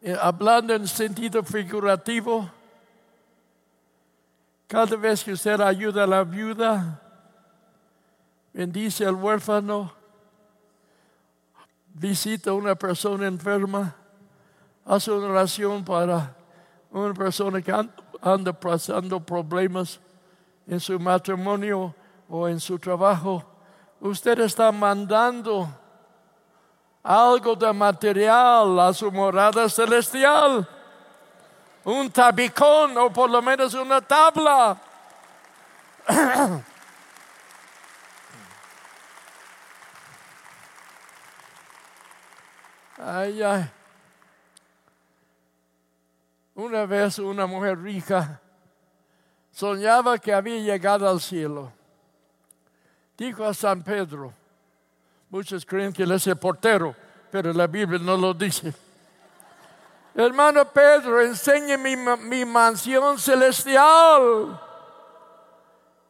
Eh, hablando en sentido figurativo, cada vez que usted ayuda a la viuda, bendice al huérfano, visita a una persona enferma, hace una oración para una persona que anda pasando problemas en su matrimonio o en su trabajo, usted está mandando algo de material a su morada celestial. Un tabicón o por lo menos una tabla. *clears throat* ay, ay. Una vez una mujer rica soñaba que había llegado al cielo. Dijo a San Pedro, muchos creen que él es el portero, pero la Biblia no lo dice. Hermano Pedro, enseñe mi, mi mansión celestial.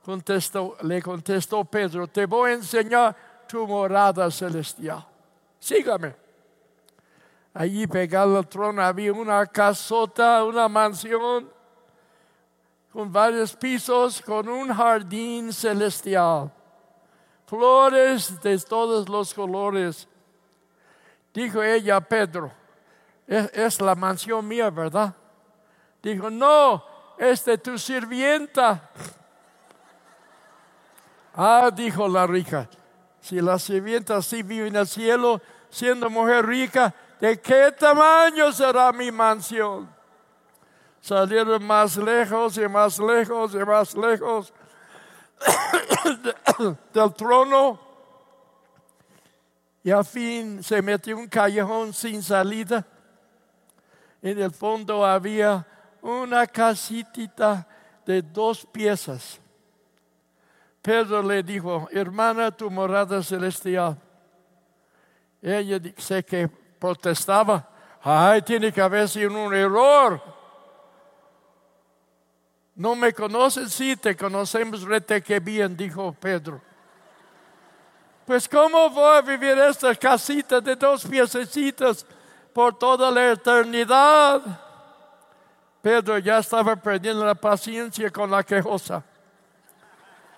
Contestó, le contestó Pedro, te voy a enseñar tu morada celestial. Sígame. Allí pegado al trono había una casota, una mansión con varios pisos, con un jardín celestial. Flores de todos los colores. Dijo ella a Pedro, es, la mansión mía, ¿verdad? Dijo, no, es de tu sirvienta. *laughs* Ah, dijo la rica, si la sirvienta sí vive en el cielo, siendo mujer rica, ¿de qué tamaño será mi mansión? Salieron más lejos y más lejos y más lejos *coughs* del trono. Y al fin se metió un callejón sin salida. En el fondo había una casitita de dos piezas. Pedro le dijo, hermana, tu morada celestial. Ella dice que protestaba, ay, tiene que haber sido un error. No me conocen, sí, te conocemos rete que bien, dijo Pedro. Pues ¿cómo voy a vivir esta casita de dos piececitas por toda la eternidad? Pedro ya estaba perdiendo la paciencia con la quejosa.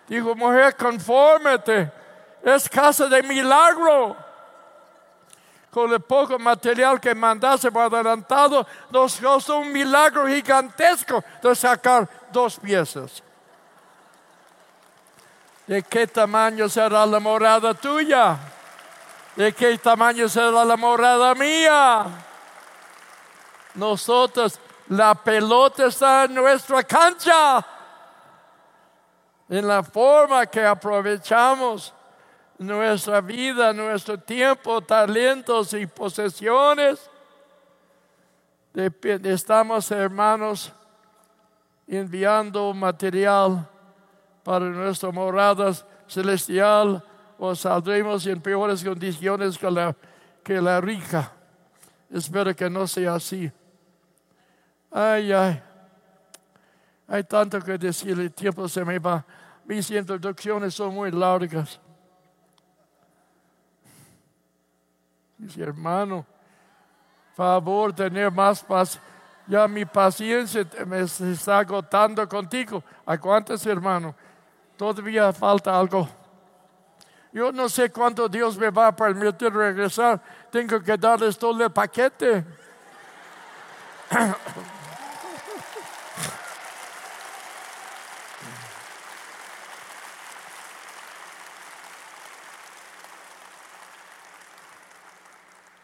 Dijo, mujer, confórmate, es casa de milagro con el poco material que mandase adelantado, nos costó un milagro gigantesco de sacar dos piezas. ¿De qué tamaño será la morada tuya? ¿De qué tamaño será la morada mía? Nosotros, la pelota está en nuestra cancha, en la forma que aprovechamos nuestra vida, nuestro tiempo, talentos y posesiones. Estamos, hermanos, enviando material para nuestra morada celestial o saldremos en peores condiciones que la, que la rica. Espero que no sea así. Ay, ay. Hay tanto que decir, el tiempo se me va. Mis introducciones son muy largas. Dice, hermano, favor, tener más paz. Ya mi paciencia me está agotando contigo. ¿A cuántos hermano? Todavía falta algo. Yo no sé cuánto Dios me va a permitir regresar. Tengo que darles todo el paquete.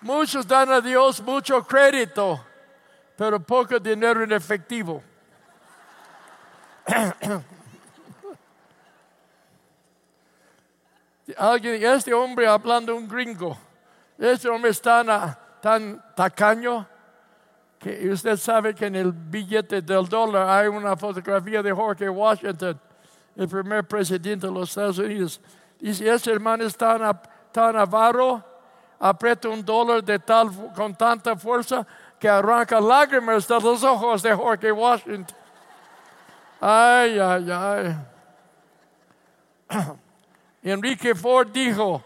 Muchos dan a Dios mucho crédito, pero poco dinero en efectivo. *clears throat* Alguien, este hombre hablando un gringo, Ese hombre es tan, tacaño que usted sabe que en el billete del dólar hay una fotografía de Jorge Washington, el primer presidente de los Estados Unidos. Dice, ese hermano es tan, tan avaro, aprieta un dólar de tal, con tanta fuerza que arranca lágrimas de los ojos de Jorge Washington. Ay, ay, ay. *clears throat* Enrique Ford dijo,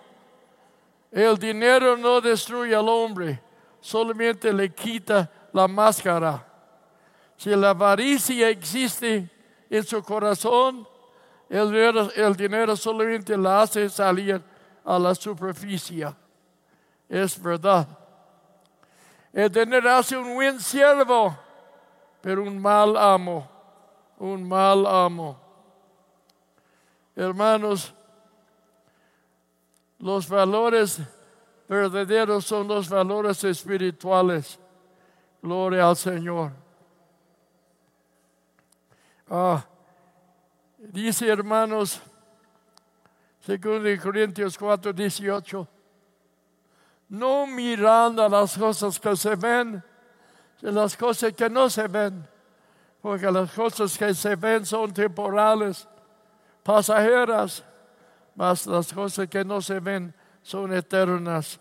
el dinero no destruye al hombre, solamente le quita la máscara. Si la avaricia existe en su corazón, el dinero, solamente la hace salir a la superficie. Es verdad. El dinero hace un buen siervo, pero un mal amo. Un mal amo. Hermanos, los valores verdaderos son los valores espirituales. Gloria al Señor. Ah, dice hermanos, segundo de Corintios 4, 18, no mirando las cosas que se ven, las cosas que no se ven, porque las cosas que se ven son temporales, pasajeras, mas las cosas que no se ven son eternas.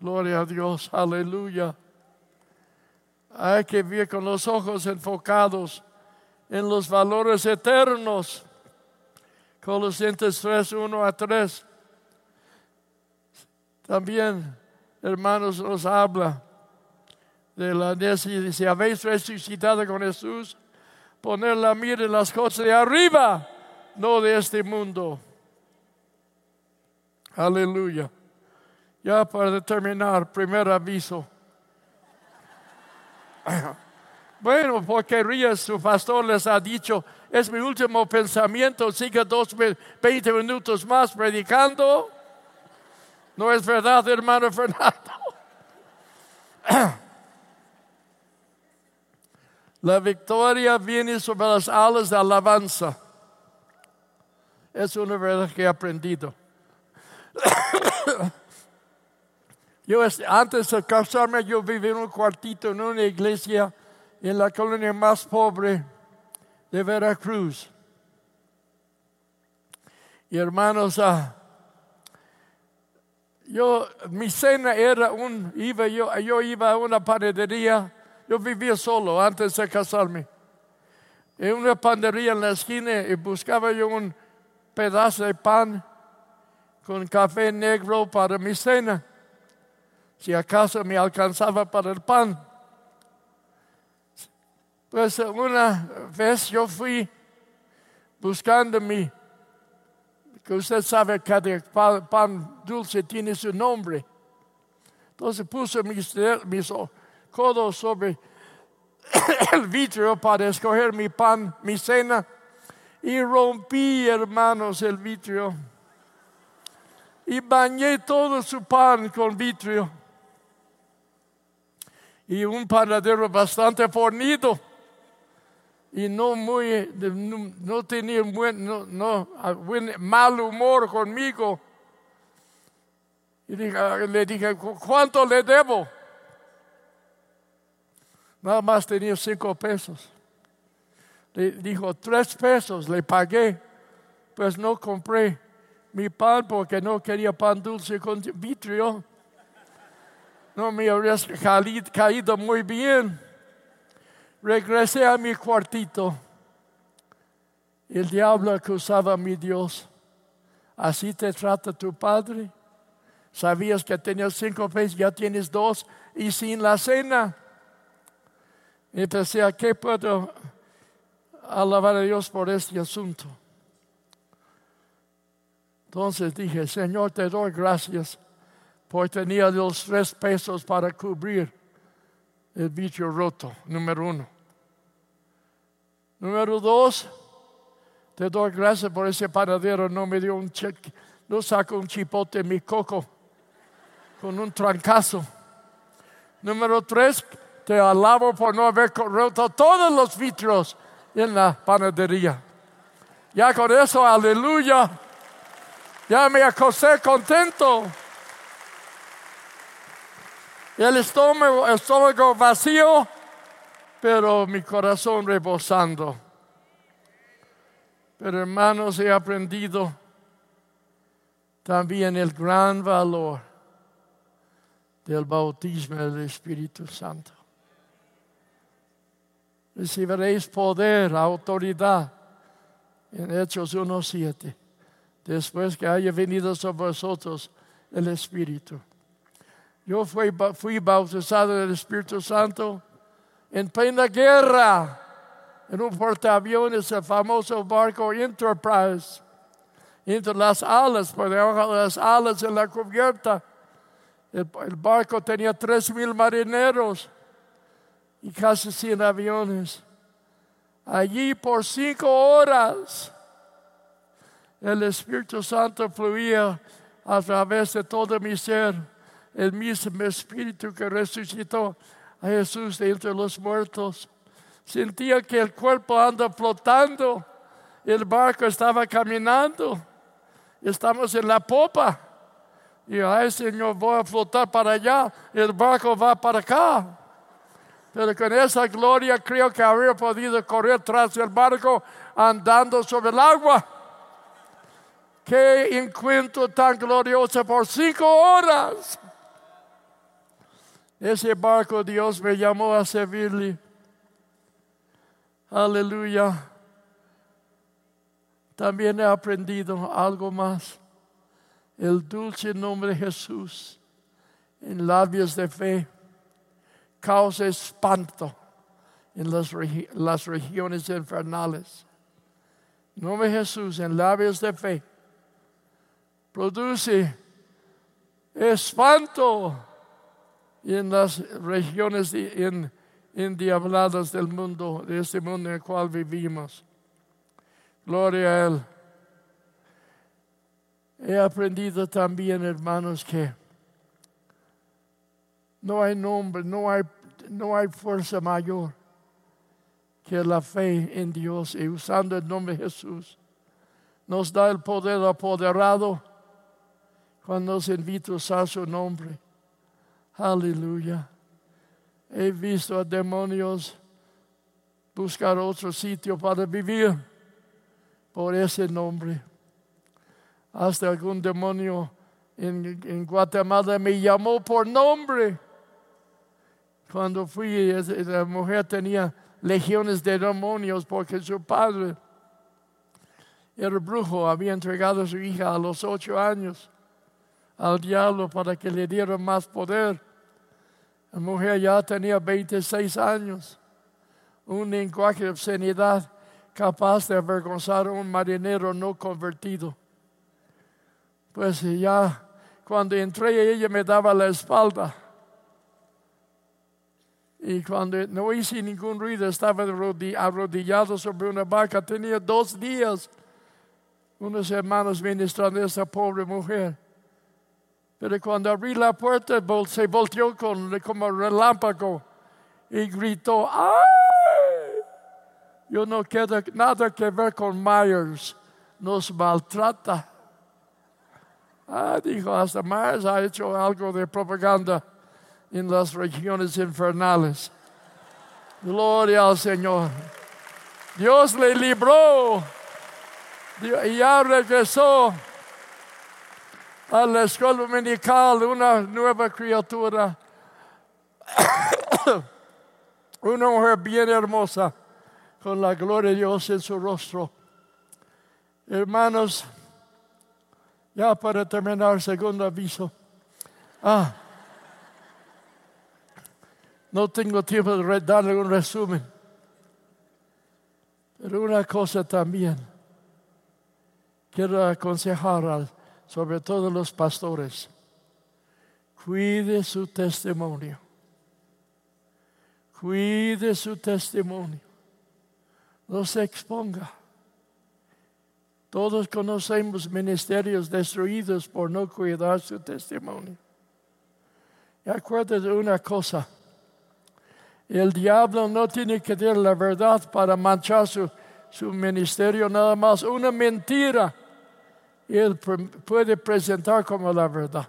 Gloria a Dios, aleluya. Hay que ver con los ojos enfocados en los valores eternos. Colosenses 3, 1 a 3. También, hermanos, nos habla de la necesidad. Si habéis resucitado con Jesús, poner la mira en las cosas de arriba, no de este mundo. Aleluya. Ya para terminar, primer aviso. *laughs* Bueno, porque Ríos, su pastor, les ha dicho, es mi último pensamiento, sigue dos, veinte minutos más predicando. No es verdad, hermano Fernando. *clears throat* La victoria viene sobre las alas de alabanza. Es una verdad que he aprendido. Yo antes de casarme, yo vivía en un cuartito en una iglesia en la colonia más pobre de Veracruz. Y hermanos, ah, yo, mi cena era un, iba yo, yo iba a una panadería, yo vivía solo antes de casarme. En una panadería en la esquina y buscaba yo un pedazo de pan con café negro para mi cena si acaso me alcanzaba para el pan. Pues una vez yo fui buscando mi, que usted sabe que cada pan dulce tiene su nombre. Entonces puse mis, mis codos sobre *coughs* el vidrio para escoger mi pan, mi cena, y rompí, hermanos, el vitrio. Y bañé todo su pan con vitrio y un panadero bastante fornido y no muy, no, tenía buen, no, no, mal humor conmigo. Y le dije, ¿cuánto le debo? Nada más tenía cinco pesos. Le dijo, tres pesos le pagué. Pues no compré mi pan porque no quería pan dulce con vitrio no me habrías caído muy bien. Regresé a mi cuartito. El diablo acusaba a mi Dios. ¿Así te trata tu padre? Sabías que tenías cinco pesos, ya tienes dos y sin la cena. Empecé a qué puedo alabar a Dios por este asunto. Entonces dije, Señor, te doy gracias pues tenía los tres pesos para cubrir el bicho roto, número uno. Número dos, te doy gracias por ese panadero, no me dio un cheque, no sacó un chipote en mi coco con un trancazo. Número tres, te alabo por no haber roto todos los vitros en la panadería. Ya con eso, aleluya. Ya me acosé contento. El estómago, estómago vacío, pero mi corazón rebosando. Pero hermanos, he aprendido también el gran valor del bautismo del Espíritu Santo. Recibiréis poder, autoridad en Hechos 1.7, después que haya venido sobre vosotros el Espíritu. Yo fui, fui bautizado en el Espíritu Santo en plena guerra, en un portaaviones, el famoso barco Enterprise, entre las alas, por debajo de las alas en la cubierta. El, el barco tenía tres mil marineros y casi 100 aviones. Allí por cinco horas el Espíritu Santo fluía a través de todo mi ser, el mismo Espíritu que resucitó a Jesús de entre los muertos. Sentía que el cuerpo anda flotando, el barco estaba caminando, estamos en la popa. Y ay Señor, voy a flotar para allá, el barco va para acá. Pero con esa gloria creo que habría podido correr tras el barco andando sobre el agua. Qué encuentro tan glorioso por cinco horas. Ese barco Dios me llamó a servirle. Aleluya. También he aprendido algo más. El dulce nombre de Jesús en labios de fe causa espanto en las, las regiones infernales. Nombre de Jesús en labios de fe produce espanto en las regiones de, endiabladas del mundo, de este mundo en el cual vivimos. Gloria a Él. He aprendido también, hermanos, que no hay nombre, no hay, no hay fuerza mayor que la fe en Dios y usando el nombre de Jesús. Nos da el poder apoderado cuando nos invita a usar su nombre. Aleluya. He visto a demonios buscar otro sitio para vivir por ese nombre. Hasta algún demonio en, Guatemala me llamó por nombre. Cuando fui, la mujer tenía legiones de demonios porque su padre era brujo, había entregado a su hija a los ocho años al diablo para que le diera más poder. La mujer ya tenía 26 años, un lenguaje de obscenidad capaz de avergonzar a un marinero no convertido. Pues ya cuando entré ella me daba la espalda. Y cuando no hice ningún ruido, estaba arrodillado sobre una barca. Tenía dos días unos hermanos ministrando a esa pobre mujer. Pero cuando abrí la puerta, se volteó con, como relámpago y gritó, ¡ay! Yo no quiero nada que ver con Myers, nos maltrata. Ah, dijo, hasta Myers ha hecho algo de propaganda en las regiones infernales. Gloria al Señor. Dios le libró y ya regresó a la escuela dominical una nueva criatura, una mujer bien hermosa, con la gloria de Dios en su rostro. Hermanos, ya para terminar, segundo aviso. Ah, no tengo tiempo de darle un resumen. Pero una cosa también, quiero aconsejar al sobre todo los pastores, cuide su testimonio. Cuide su testimonio. No se exponga. Todos conocemos ministerios destruidos por no cuidar su testimonio. Y acuérdate una cosa. El diablo no tiene que decir la verdad para manchar su, su ministerio, nada más una mentira él puede presentar como la verdad.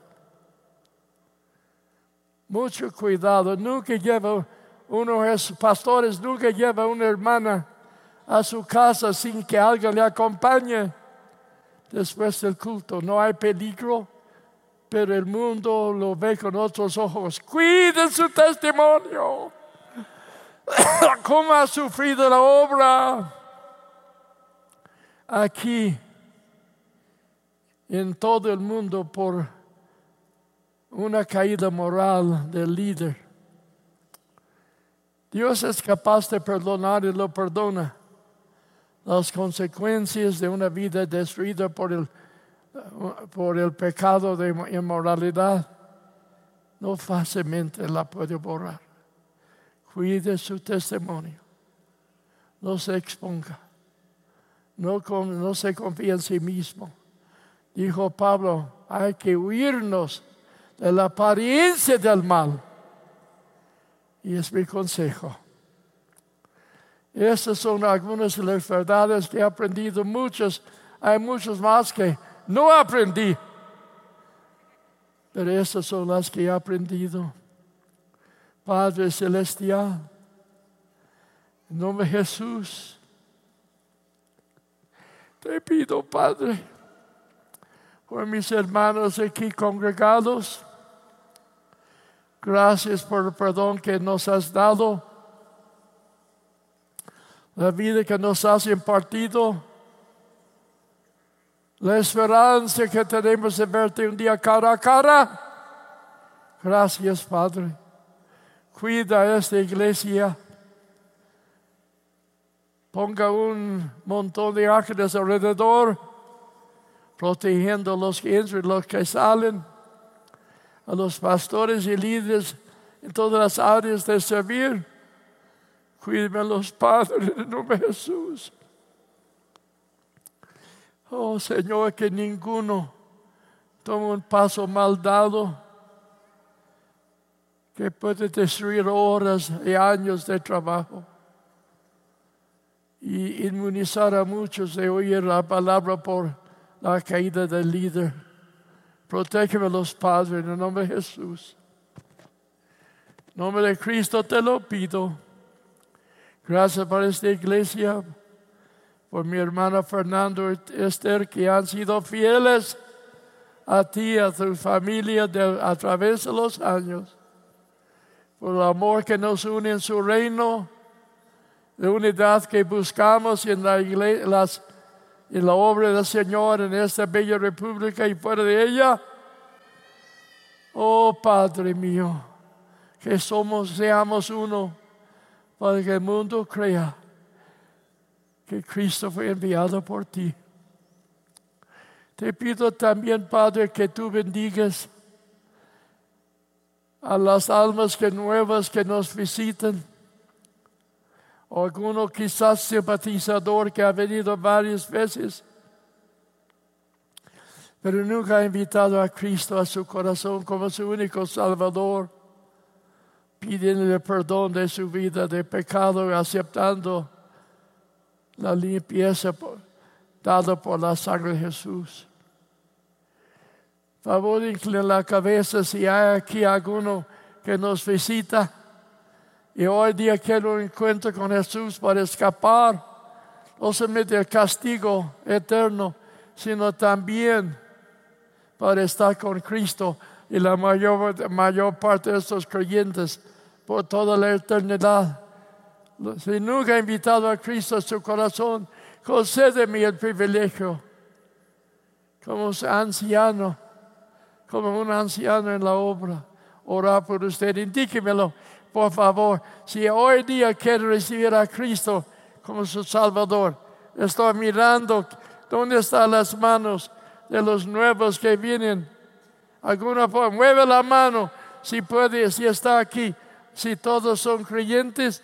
Mucho cuidado. Nunca lleva uno de esos pastores, nunca lleva una hermana a su casa sin que alguien le acompañe después del culto. No hay peligro, pero el mundo lo ve con otros ojos. Cuide su testimonio. *coughs* ¿Cómo ha sufrido la obra? Aquí, en todo el mundo, por una caída moral del líder. Dios es capaz de perdonar y lo perdona las consecuencias de una vida destruida por el, por el pecado de inmoralidad, no fácilmente la puede borrar. Cuide su testimonio. No se exponga. No, no se confía en sí mismo. Dijo Pablo, hay que huirnos de la apariencia del mal. Y es mi consejo. Estas son algunas de las verdades que he aprendido. Muchas, hay muchas más que no aprendí. Pero estas son las que he aprendido. Padre Celestial, en nombre de Jesús, te pido, Padre, por mis hermanos aquí congregados, gracias por el perdón que nos has dado la vida que nos has impartido, la esperanza que tenemos de verte un día cara a cara. Gracias, Padre. Cuida esta iglesia. Ponga un montón de ángeles alrededor, protegiendo a los que entran los que salen, a los pastores y líderes en todas las áreas de servir Cuídeme los padres en nombre de Jesús. Oh Señor, que ninguno tome un paso mal dado que puede destruir horas y años de trabajo y inmunizar a muchos de oír la palabra por la caída del líder. Protégeme los padres en el nombre de Jesús. En nombre de Cristo te lo pido. Gracias por esta iglesia, por mi hermana Fernando y Esther, que han sido fieles a ti, a tu familia a través de los años, por el amor que nos une en su reino, de unidad que buscamos en la, iglesia, en la obra del Señor en esta bella república y fuera de ella. Oh Padre mío, que somos, seamos uno para que el mundo crea que Cristo fue enviado por ti. Te pido también, Padre, que tú bendigas a las almas que nuevas que nos visitan. Alguno quizás simpatizador que ha venido varias veces, pero nunca ha invitado a Cristo a su corazón como su único Salvador pidiendo perdón de su vida de pecado y aceptando la limpieza dada por la sangre Jesús. Favor, inclina la cabeza si hay aquí alguno que nos visita y hoy día quiere un encuentro con Jesús para escapar no solamente del castigo eterno, sino también para estar con Cristo y la mayor, mayor parte de estos creyentes por toda la eternidad. Si nunca ha invitado a Cristo a su corazón, concédeme el privilegio como anciano, como un anciano en la obra, orar por usted. Indíquemelo, por favor. Si hoy día quiere recibir a Cristo como su Salvador, estoy mirando dónde están las manos de los nuevos que vienen. Alguna forma, mueve la mano si puede, si está aquí si todos son creyentes?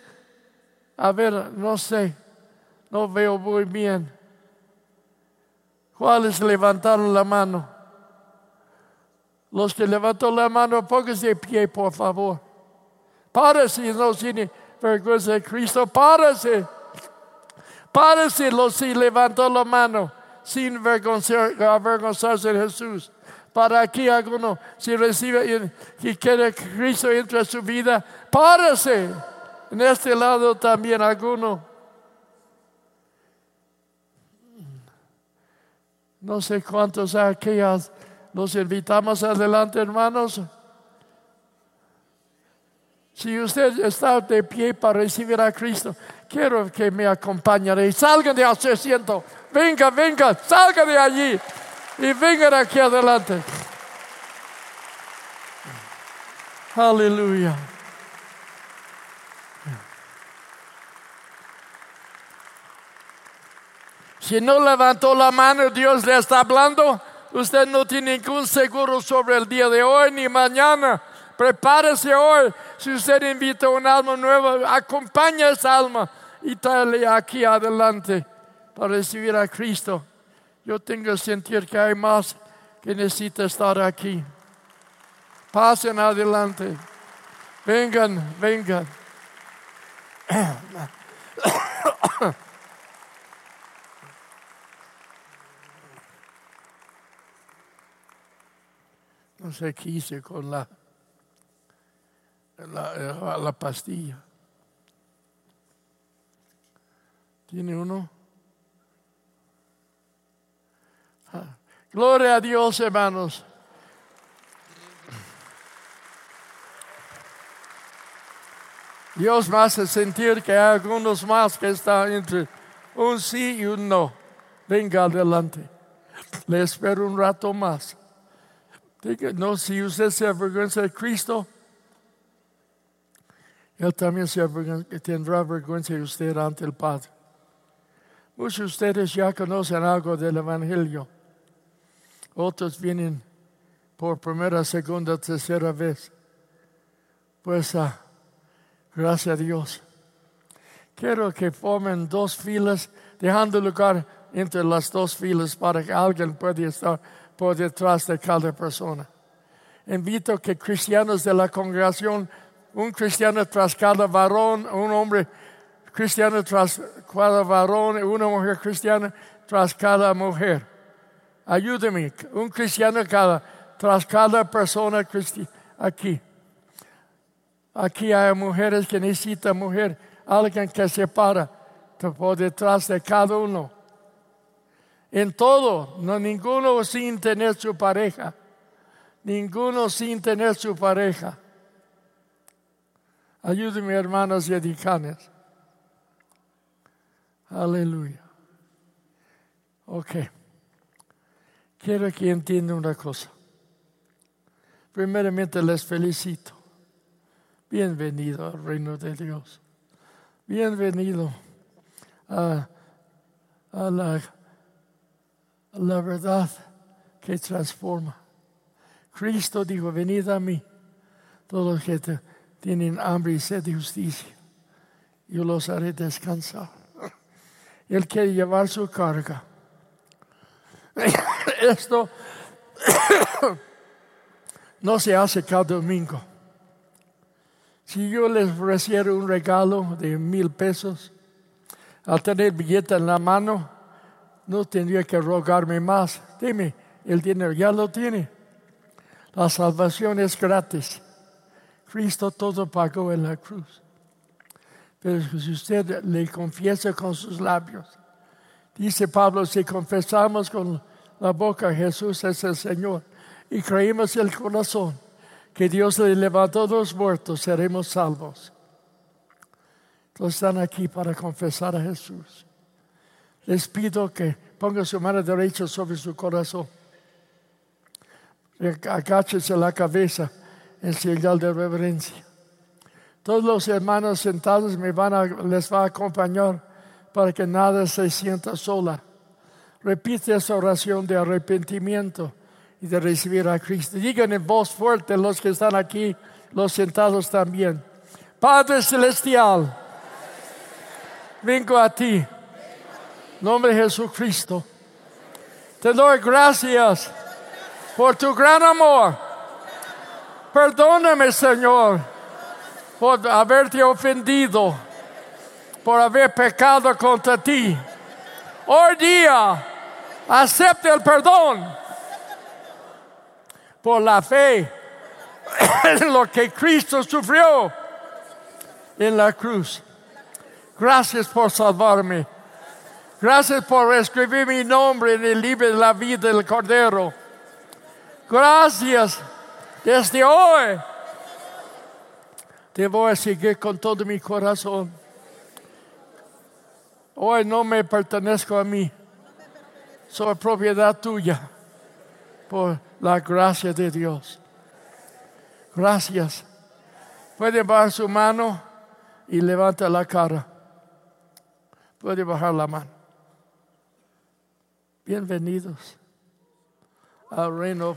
A ver, no sé, no veo muy bien. ¿Cuáles levantaron la mano? Los que levantaron la mano, póngase de pie, por favor. Párese, no tiene vergüenza de Cristo, párese. Párese los si levantó la mano sin avergonzarse de Jesús. para aquí alguno, si recibe y, quiere que Cristo entre en su vida, párese. En este lado también alguno. No sé cuántos aquí los invitamos adelante, hermanos. Si usted está de pie para recibir a Cristo, quiero que me acompañe. Salgan de asiento. Venga, venga, salga de allí y vengan aquí adelante. Aleluya. Si no levantó la mano, Dios le está hablando. Usted no tiene ningún seguro sobre el día de hoy ni mañana. Prepárese hoy. Si usted invita a un alma nueva, acompaña a esa alma y tráele aquí adelante para recibir a Cristo. Yo tengo que sentir que hay más que necesita estar aquí. Pasen adelante. Vengan, vengan. *coughs* No sé qué hice con la la, la pastilla. ¿Tiene uno? Ah, gloria a Dios, hermanos. Dios me hace sentir que hay algunos más que están entre un sí y un no. Venga adelante. Le espero un rato más. No, si usted se avergüenza de Cristo, él también se tendrá vergüenza de usted ante el Padre. Muchos de ustedes ya conocen algo del Evangelio. Otros vienen por primera, segunda, tercera vez. Pues, ah, gracias a Dios. Quiero que formen dos filas, dejando lugar entre las dos filas para que alguien pueda estar por detrás de cada persona. Invito que cristianos de la congregación un cristiano tras cada varón, un hombre cristiano tras cada varón, una mujer cristiana tras cada mujer. Ayúdeme, un cristiano cada, tras cada persona aquí. Aquí hay mujeres que necesitan mujer, alguien que se para por detrás de cada uno. En todo, no ninguno sin tener su pareja. Ninguno sin tener su pareja. Ayúdeme, hermanos y edicanes. Aleluya. Ok. Quiero que entiendan una cosa. Primeramente les felicito. Bienvenido al reino de Dios. Bienvenido a, la, la verdad que transforma. Cristo dijo, venid a mí, todos los que te, tienen hambre y sed de justicia. Yo los haré descansar. Él quiere llevar su carga. *coughs* Esto *coughs* no se hace cada domingo. Si yo les ofreciera un regalo de mil pesos, al tener billete en la mano, no tendría que rogarme más. Dime, el dinero ya lo tiene. La salvación es gratis. Cristo todo pagó en la cruz. Pero si usted le confiesa con sus labios, dice Pablo, si confesamos con la boca Jesús es el Señor y creímos en el corazón que Dios le levantó los muertos, seremos salvos. Todos están aquí para confesar a Jesús. Les pido que ponga su mano derecha sobre su corazón. Agáchese la cabeza en señal de reverencia. Todos los hermanos sentados me van a, les va a acompañar para que nada se sienta sola. Repite esa oración de arrepentimiento y de recibir a Cristo. Digan en voz fuerte los que están aquí, los sentados también. Padre Celestial, vengo a ti. Nombre Jesucristo. Te doy gracias por tu gran amor Perdóname, Señor, por haberte ofendido, por haber pecado contra ti. Hoy día, acepte el perdón. por la fe *coughs* en lo que Cristo sufrió en la cruz. Gracias por salvarme. Gracias por escribir mi nombre en el libro de la vida del Cordero. Gracias. Desde hoy te voy a seguir con todo mi corazón. Hoy no me pertenezco a mí. Soy propiedad tuya por la gracia de Dios. Gracias. Puede bajar su mano y levanta la cara. Puede bajar la mano. Bienvenidos al reino.